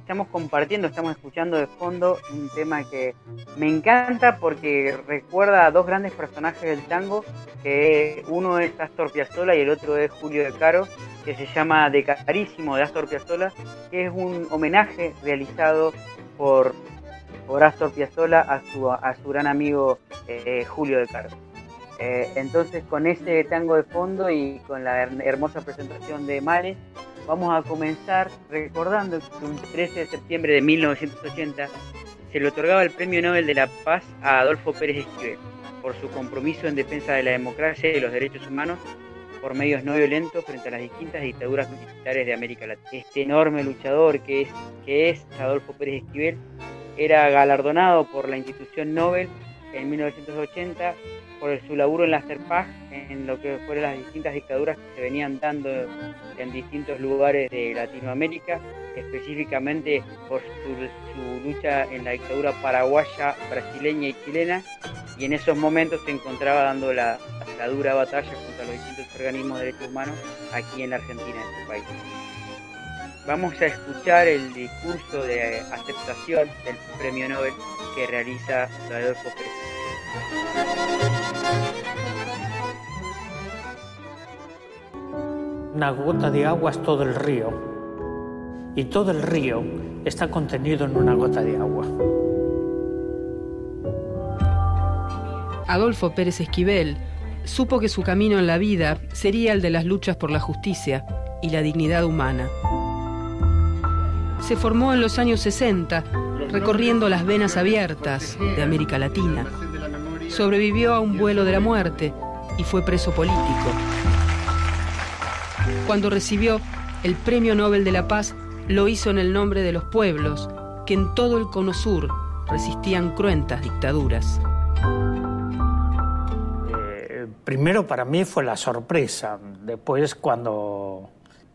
estamos compartiendo, estamos escuchando de fondo un tema que me encanta porque recuerda a dos grandes personajes del tango, que uno es Astor Piazzolla y el otro es Julio De Caro, que se llama De Carísimo de Astor Piazzolla, que es un homenaje realizado por por Astor Piazzolla a su, a su gran amigo eh, Julio De Caro. Eh, entonces con ese tango de fondo y con la her- hermosa presentación de Mare, vamos a comenzar recordando que un 13 de septiembre de 1980 se le otorgaba el Premio Nobel de la Paz a Adolfo Pérez Esquivel por su compromiso en defensa de la democracia y los derechos humanos por medios no violentos frente a las distintas dictaduras militares de América Latina. Este enorme luchador que es, que es Adolfo Pérez Esquivel era galardonado por la institución Nobel en 1980 por su laburo en la CERPAG, en lo que fueron las distintas dictaduras que se venían dando en distintos lugares de Latinoamérica, específicamente por su, lucha en la dictadura paraguaya, brasileña y chilena, y en esos momentos se encontraba dando la dura batalla contra los distintos organismos de derechos humanos aquí en la Argentina, en este país. Vamos a escuchar el discurso de aceptación del premio Nobel que realiza Adolfo Pérez. Una gota de agua es todo el río y todo el río está contenido en una gota de agua. Adolfo Pérez Esquivel supo que su camino en la vida sería el de las luchas por la justicia y la dignidad humana. Se formó en los años 60, recorriendo las venas abiertas de América Latina. Sobrevivió a un vuelo de la muerte y fue preso político. Cuando recibió el Premio Nobel de la Paz, lo hizo en el nombre de los pueblos que en todo el Cono Sur resistían cruentas dictaduras. Eh, primero para mí fue la sorpresa, después cuando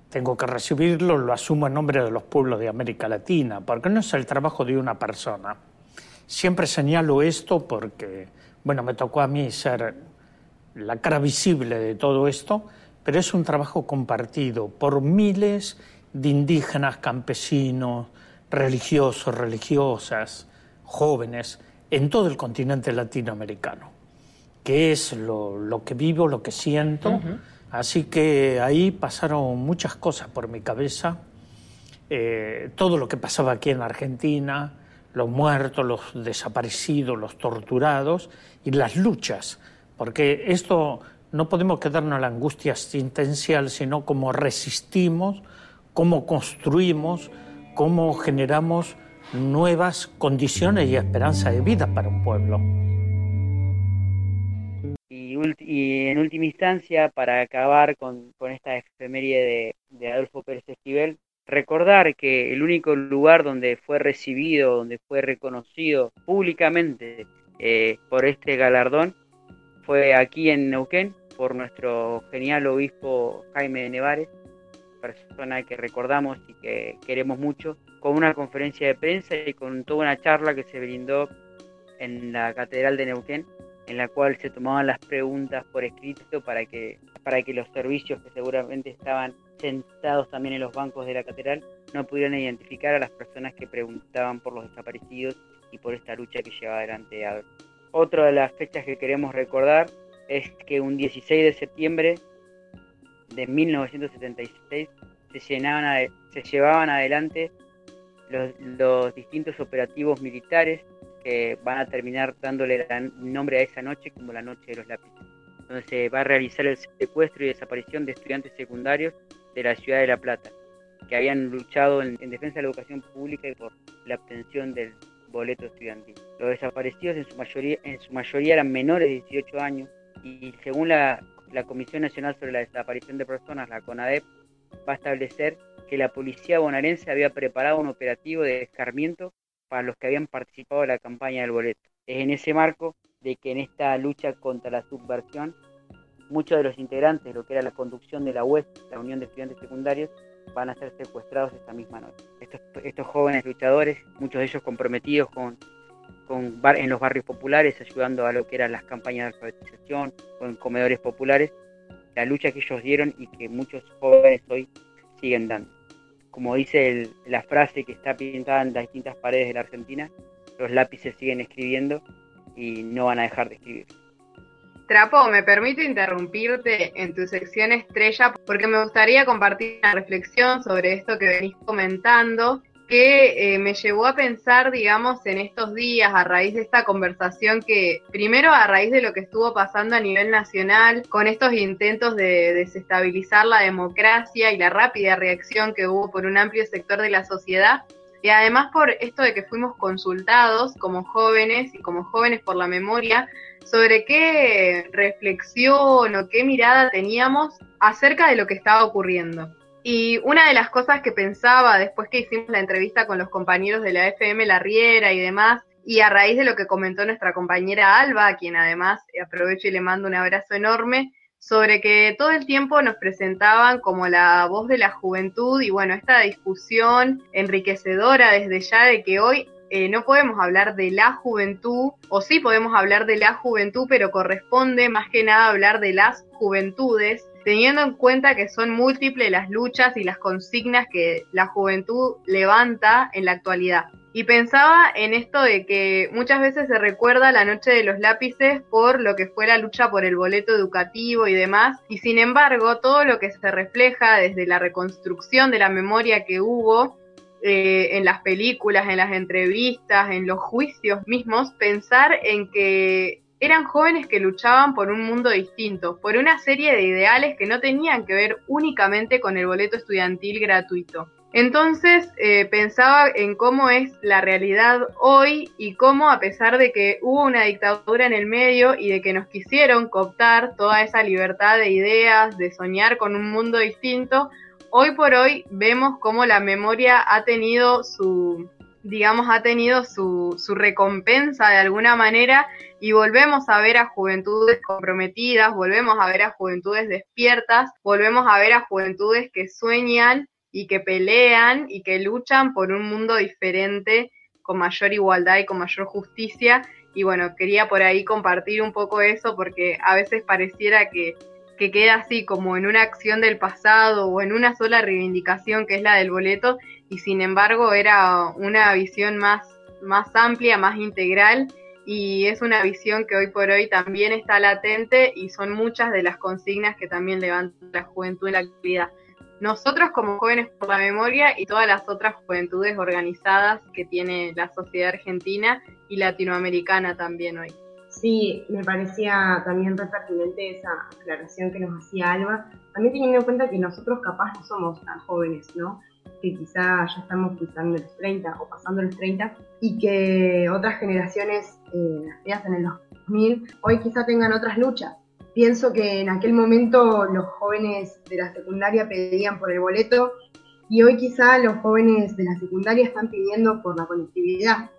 tengo que recibirlo lo asumo en nombre de los pueblos de América Latina, porque no es el trabajo de una persona. Siempre señalo esto porque, bueno, me tocó a mí ser la cara visible de todo esto, pero es un trabajo compartido por miles de indígenas, campesinos, religiosos, religiosas, jóvenes, en todo el continente latinoamericano, que es lo, lo que vivo, lo que siento. Así que ahí pasaron muchas cosas por mi cabeza, eh, todo lo que pasaba aquí en Argentina, los muertos, los desaparecidos, los torturados y las luchas, porque esto no podemos quedarnos en la angustia existencial, sino cómo resistimos, cómo construimos, cómo generamos nuevas condiciones y esperanza de vida para un pueblo. Y, en última instancia, para acabar con, esta efeméride de, de Adolfo Pérez Esquivel, recordar que el único lugar donde fue recibido, donde fue reconocido públicamente eh, por este galardón fue aquí en Neuquén por nuestro genial obispo Jaime de Nevares, persona que recordamos y que queremos mucho, con una conferencia de prensa y con toda una charla que se brindó en la Catedral de Neuquén, en la cual se tomaban las preguntas por escrito para que, para que los servicios que seguramente estaban sentados también en los bancos de la catedral no pudieran identificar a las personas que preguntaban por los desaparecidos y por esta lucha que lleva adelante. Otra de las fechas que queremos recordar es que un 16 de septiembre de 1976 se, se llevaban adelante los distintos operativos militares que van a terminar dándole la- nombre a esa noche como la noche de los lápices, donde se va a realizar el secuestro y desaparición de estudiantes secundarios de la ciudad de La Plata, que habían luchado en, en defensa de la educación pública y por la obtención del boleto estudiantil. Los desaparecidos en su mayoría, en su mayoría eran menores de 18 años y según la, la Comisión Nacional sobre la Desaparición de Personas, la CONADEP, va a establecer que la policía bonaerense había preparado un operativo de escarmiento para los que habían participado en la campaña del boleto. Es en ese marco de que en esta lucha contra la subversión, muchos de los integrantes de lo que era la conducción de la UES, la Unión de Estudiantes Secundarios, van a ser secuestrados esta misma noche. Estos, jóvenes luchadores, muchos de ellos comprometidos con, con en los barrios populares, ayudando a lo que eran las campañas de alfabetización en comedores populares, la lucha que ellos dieron y que muchos jóvenes hoy siguen dando. Como dice el- la frase que está pintada en las distintas paredes de la Argentina, los lápices siguen escribiendo y no van a dejar de escribir. Trapo, me permito interrumpirte en tu sección estrella porque me gustaría compartir una reflexión sobre esto que venís comentando que eh, me llevó a pensar, digamos, en estos días a raíz de esta conversación que, primero a raíz de lo que estuvo pasando a nivel nacional, con estos intentos de desestabilizar la democracia y la rápida reacción que hubo por un amplio sector de la sociedad, y además por esto de que fuimos consultados como jóvenes y como jóvenes por la memoria sobre qué reflexión o qué mirada teníamos acerca de lo que estaba ocurriendo. Y una de las cosas que pensaba después que hicimos la entrevista con los compañeros de la FM La Riera y demás, y a raíz de lo que comentó nuestra compañera Alba, a quien además aprovecho y le mando un abrazo enorme, sobre que todo el tiempo nos presentaban como la voz de la juventud y bueno, esta discusión enriquecedora desde ya de que hoy eh, no podemos hablar de la juventud, o sí podemos hablar de la juventud, pero corresponde más que nada hablar de las juventudes, teniendo en cuenta que son múltiples las luchas y las consignas que la juventud levanta en la actualidad. Y pensaba en esto de que muchas veces se recuerda la noche de los lápices por lo que fue la lucha por el boleto educativo y demás, y sin embargo todo lo que se refleja desde la reconstrucción de la memoria que hubo eh, en las películas, en las entrevistas, en los juicios mismos, pensar en que eran jóvenes que luchaban por un mundo distinto, por una serie de ideales que no tenían que ver únicamente con el boleto estudiantil gratuito. Entonces eh, pensaba en cómo es la realidad hoy y cómo a pesar de que hubo una dictadura en el medio y de que nos quisieron cooptar toda esa libertad de ideas, de soñar con un mundo distinto, hoy por hoy vemos cómo la memoria ha tenido su, digamos, ha tenido su, su recompensa de alguna manera y volvemos a ver a juventudes comprometidas, volvemos a ver a juventudes despiertas, volvemos a ver a juventudes que sueñan y que pelean y que luchan por un mundo diferente, con mayor igualdad y con mayor justicia. Y bueno, quería por ahí compartir un poco eso porque a veces pareciera que, que queda así como en una acción del pasado o en una sola reivindicación que es la del boleto y sin embargo era una visión más, más amplia, más integral y es una visión que hoy por hoy también está latente y son muchas de las consignas que también levanta la juventud en la actualidad. Nosotros como jóvenes por la memoria y todas las otras juventudes organizadas que tiene la sociedad argentina y latinoamericana también hoy. Sí, me parecía también re pertinente esa aclaración que nos hacía Alba, también teniendo en cuenta que nosotros capaz no somos tan jóvenes, ¿no? Que quizá ya estamos pisando los 30 o pasando los 30 y que otras generaciones, eh, nacidas en el 2000, hoy quizá tengan otras luchas. Pienso que en aquel momento los jóvenes de la secundaria pedían por el boleto y hoy quizá los jóvenes de la secundaria están pidiendo por la conectividad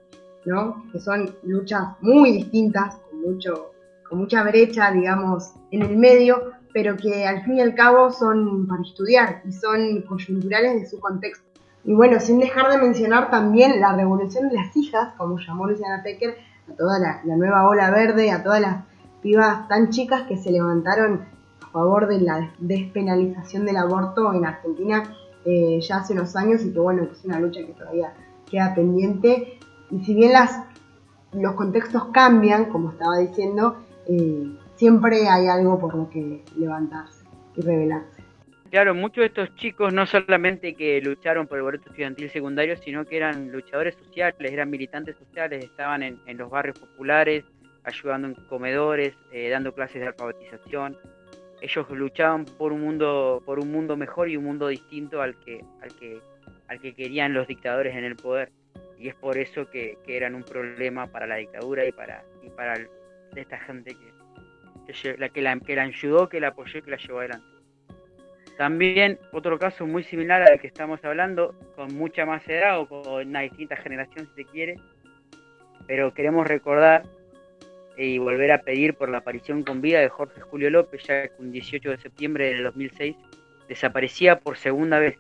¿no? Que son luchas muy distintas, con, mucho, con mucha brecha, digamos, en el medio, pero que al fin y al cabo son para estudiar y son coyunturales de su contexto. Y bueno, sin dejar de mencionar también la revolución de las hijas, como llamó Luciana Pecker, a toda la, nueva ola verde, a todas las pibas tan chicas que se levantaron a favor de la despenalización del aborto en Argentina eh, ya hace unos años y que bueno, es una lucha que todavía queda pendiente y si bien las, los contextos cambian, como estaba diciendo, eh, siempre hay algo por lo que levantarse y rebelarse. Claro, muchos de estos chicos no solamente que lucharon por el boleto estudiantil secundario, sino que eran luchadores sociales, eran militantes sociales, estaban en, los barrios populares, ayudando en comedores, eh, dando clases de alfabetización. Ellos luchaban por un mundo, por un mundo mejor y un mundo distinto al que, al que, querían los dictadores en el poder y es por eso que, eran un problema para la dictadura y para esta gente que, la, que, la, que la ayudó, que la apoyó y que la llevó adelante. También otro caso muy similar al que estamos hablando, con mucha más edad o con una distinta generación si se quiere, pero queremos recordar y volver a pedir por la aparición con vida de Jorge Julio López, ya que un 18 de septiembre del 2006 desaparecía por segunda vez,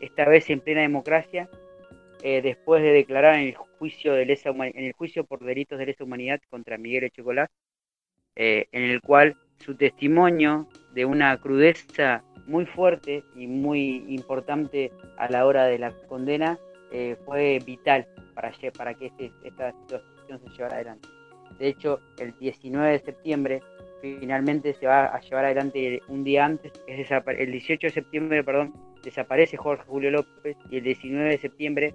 esta vez en plena democracia, eh, después de declarar en el juicio de lesa en el juicio por delitos de lesa humanidad contra Miguel Echecolás, eh, en el cual su testimonio de una crudeza muy fuerte y muy importante a la hora de la condena eh, fue vital para, para que este, esta situación se llevara adelante. De hecho, el 19 de septiembre finalmente se va a llevar adelante un día antes, es el 18 de septiembre, perdón, desaparece Jorge Julio López y el 19 de septiembre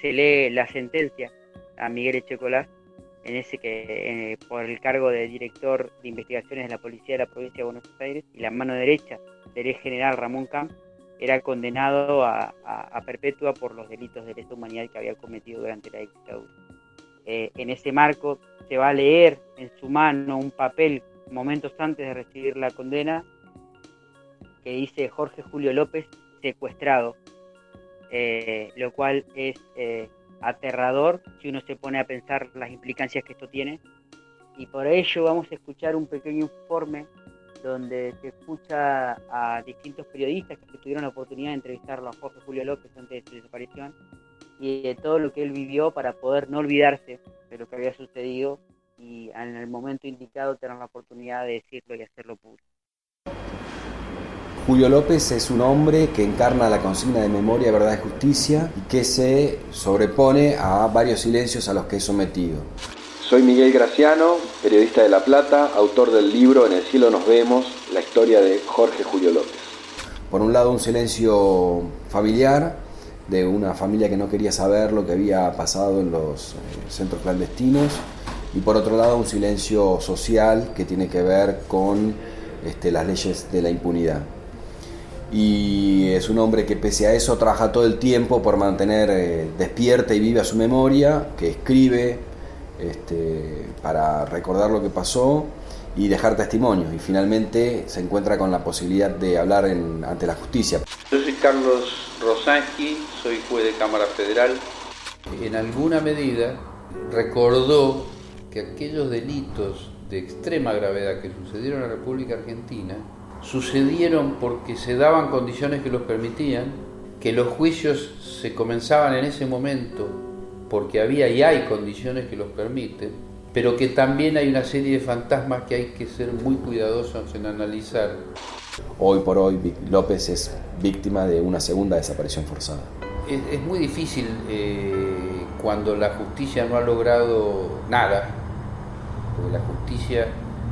se lee la sentencia a Miguel Echecolás en ese que eh, por el cargo de director de investigaciones de la policía de la provincia de Buenos Aires y la mano derecha del ex general Ramón Camp era condenado a, perpetua por los delitos de lesa humanidad que había cometido durante la dictadura. Eh, en ese marco se va a leer en su mano un papel momentos antes de recibir la condena que dice Jorge Julio López secuestrado eh, lo cual es eh, aterrador si uno se pone a pensar las implicancias que esto tiene. Y por ello vamos a escuchar un pequeño informe donde se escucha a distintos periodistas que tuvieron la oportunidad de entrevistarlo a Jorge Julio López antes de su desaparición y de todo lo que él vivió para poder no olvidarse de lo que había sucedido y en el momento indicado tener la oportunidad de decirlo y hacerlo público. Julio López es un hombre que encarna la consigna de memoria, verdad y justicia y que se sobrepone a varios silencios a los que es sometido. Soy Miguel Graciano, periodista de La Plata, autor del libro En el cielo nos vemos, la historia de Jorge Julio López. Por un lado un silencio familiar de una familia que no quería saber lo que había pasado en los eh, centros clandestinos y por otro lado un silencio social que tiene que ver con este, las leyes de la impunidad y es un hombre que pese a eso trabaja todo el tiempo por mantener eh, despierta y viva su memoria, que escribe este, para recordar lo que pasó y dejar testimonio y finalmente se encuentra con la posibilidad de hablar ante la justicia. Yo soy Carlos Rosansky, soy juez de Cámara Federal. En alguna medida recordó que aquellos delitos de extrema gravedad que sucedieron en la República Argentina sucedieron porque se daban condiciones que los permitían, que los juicios se comenzaban en ese momento porque había y hay condiciones que los permiten, pero que también hay una serie de fantasmas que hay que ser muy cuidadosos en analizar. Hoy por hoy López es víctima de una segunda desaparición forzada. Es, es muy difícil eh, cuando la justicia no ha logrado nada justicia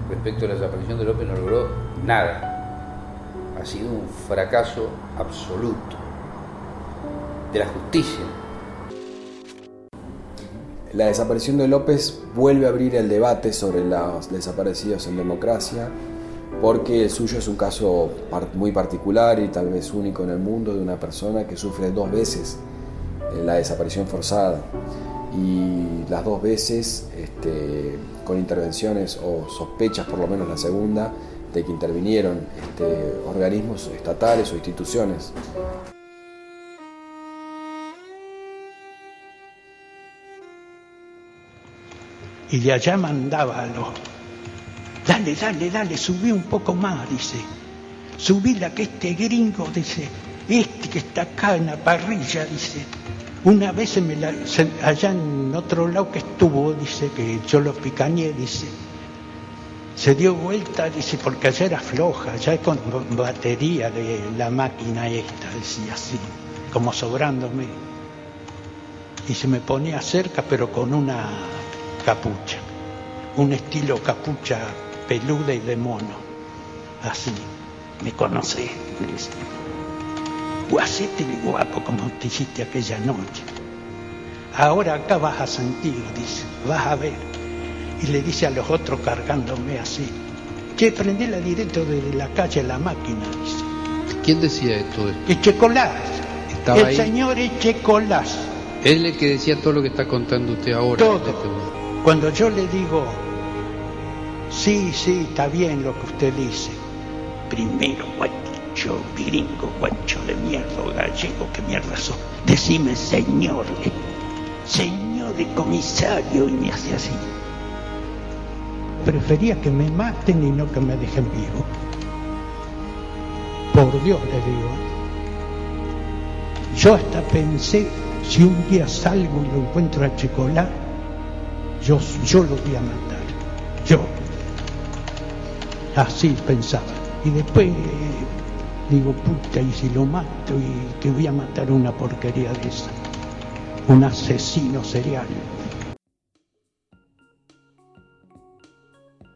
respecto a la desaparición de López no logró nada. Ha sido un fracaso absoluto de la justicia. La desaparición de López vuelve a abrir el debate sobre los desaparecidos en democracia, porque el suyo es un caso muy particular y tal vez único en el mundo de una persona que sufre dos veces eh, la desaparición forzada y las dos veces este, con intervenciones o sospechas, por lo menos la segunda, de que intervinieron este, organismos estatales o instituciones. Y de allá mandaba a los, dale, dale, dale, subí un poco más, dice, subí la que este gringo, dice, este que está acá en la parrilla, dice, una vez me allá en otro lado que estuvo, dice que yo lo picañé, dice, se dio vuelta, dice, porque allá era floja, ya con batería de la máquina esta, decía así, como sobrándome. Y se me ponía cerca, pero con una capucha, un estilo capucha peluda y de mono, así, me conoce, dice hacete guapo como te hiciste aquella noche. Ahora acá vas a sentir, dice, vas a ver. Y le dice a los otros cargándome así, che, prendela directo de la calle a la máquina, dice. ¿Quién decía esto? Echecolás. Estaba el ahí. señor Echecolás. Él es el que decía todo lo que está contando usted ahora. Todo. este. Cuando yo le digo, sí, sí, está bien lo que usted dice. Primero, guacho, gringo, guacho de mierda, gallego, ¿qué mierda sos? Decime, señor, señor de comisario, y me hace así. Prefería que me maten y no que me dejen vivo. Por Dios le digo. Yo hasta pensé, si un día salgo y lo encuentro a Chicolá, yo, yo lo voy a matar. Yo. Así pensaba. Y después digo, puta, y si lo mato y que voy a matar una porquería de esa. Un asesino serial.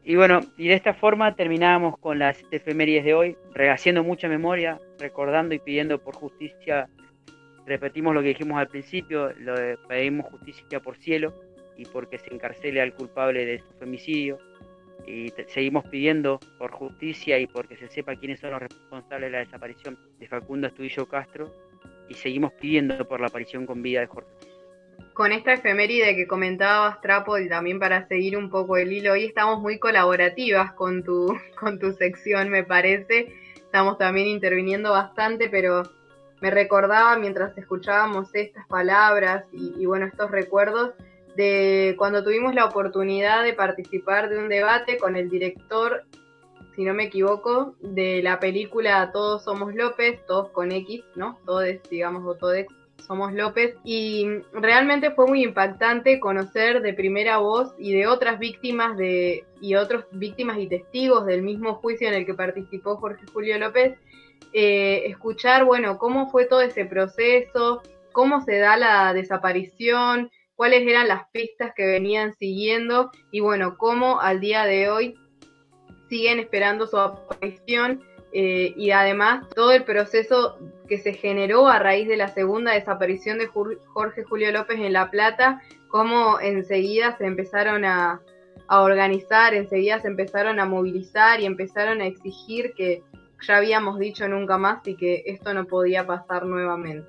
Y bueno, y de esta forma terminamos con las efemérides de hoy, haciendo mucha memoria, recordando y pidiendo por justicia. Repetimos lo que dijimos al principio, lo de pedimos justicia por cielo y porque se encarcele al culpable de su femicidio. Y seguimos pidiendo por justicia y porque se sepa quiénes son los responsables de la desaparición de Facundo Estudillo Castro. Y seguimos pidiendo por la aparición con vida de Jorge. Con esta efeméride que comentabas, Trapo, y también para seguir un poco el hilo, hoy estamos muy colaborativas con tu, [laughs] con tu sección, me parece. Estamos también interviniendo bastante, pero me recordaba mientras escuchábamos estas palabras y, y bueno, estos recuerdos de cuando tuvimos la oportunidad de participar de un debate con el director, si no me equivoco, de la película Todos Somos López, todos con X, ¿no? Todos, digamos, o todos somos López y realmente fue muy impactante conocer de primera voz y de otras víctimas de y otros víctimas y testigos del mismo juicio en el que participó Jorge Julio López eh, escuchar bueno cómo fue todo ese proceso cómo se da la desaparición cuáles eran las pistas que venían siguiendo y bueno cómo al día de hoy siguen esperando su aparición eh, y además todo el proceso que se generó a raíz de la segunda desaparición de Jorge Julio López en La Plata, cómo enseguida se empezaron a, a organizar, enseguida se empezaron a movilizar y empezaron a exigir que ya habíamos dicho nunca más y que esto no podía pasar nuevamente.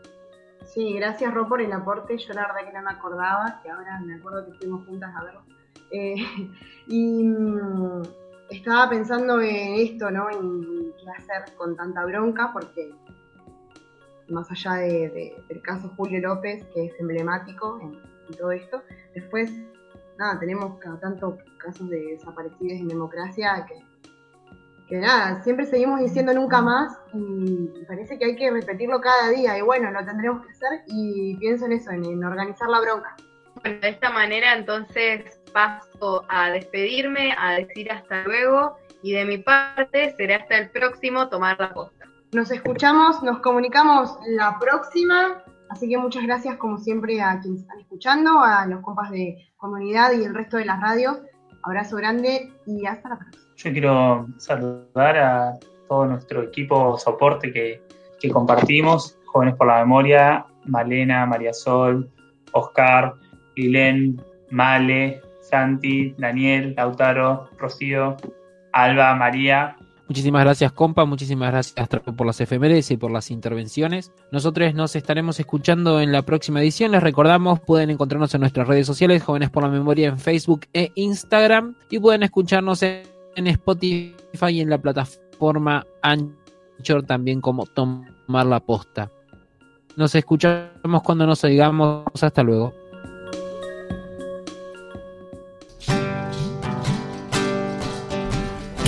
Sí, gracias Ro por el aporte. Yo la verdad que no me acordaba, que ahora me acuerdo que fuimos juntas a verlo. Eh, [laughs] y mm, estaba pensando en esto, ¿no? En qué hacer con tanta bronca, porque más allá de- de- del caso Julio López, que es emblemático en, en todo esto, después, nada, tenemos cada tanto casos de desaparecidos en democracia que, que nada, siempre seguimos diciendo nunca más y parece que hay que repetirlo cada día y bueno, lo tendremos que hacer y pienso en eso, en, en organizar la bronca. Bueno, de esta manera entonces paso a despedirme, a decir hasta luego y de mi parte será hasta el próximo tomar la posta. Nos escuchamos, nos comunicamos la próxima, así que muchas gracias como siempre a quienes están escuchando, a los compas de comunidad y el resto de las radios Abrazo grande y hasta la próxima. Yo quiero saludar a todo nuestro equipo soporte que, que compartimos, Jóvenes por la Memoria, Malena, María Sol, Oscar, Ilén, Male, Santi, Daniel, Lautaro, Rocío, Alba, María. Muchísimas gracias, compa. Muchísimas gracias por las efemérides y por las intervenciones. Nosotros nos estaremos escuchando en la próxima edición. Les recordamos, pueden encontrarnos en nuestras redes sociales, Jóvenes por la Memoria, en Facebook e Instagram. Y pueden escucharnos en, en Spotify y en la plataforma Anchor también como Tomar la Posta. Nos escuchamos cuando nos oigamos. Hasta luego.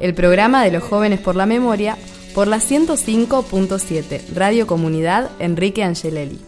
el programa de los jóvenes por la memoria, por la 105.7, Radio Comunidad Enrique Angelelli.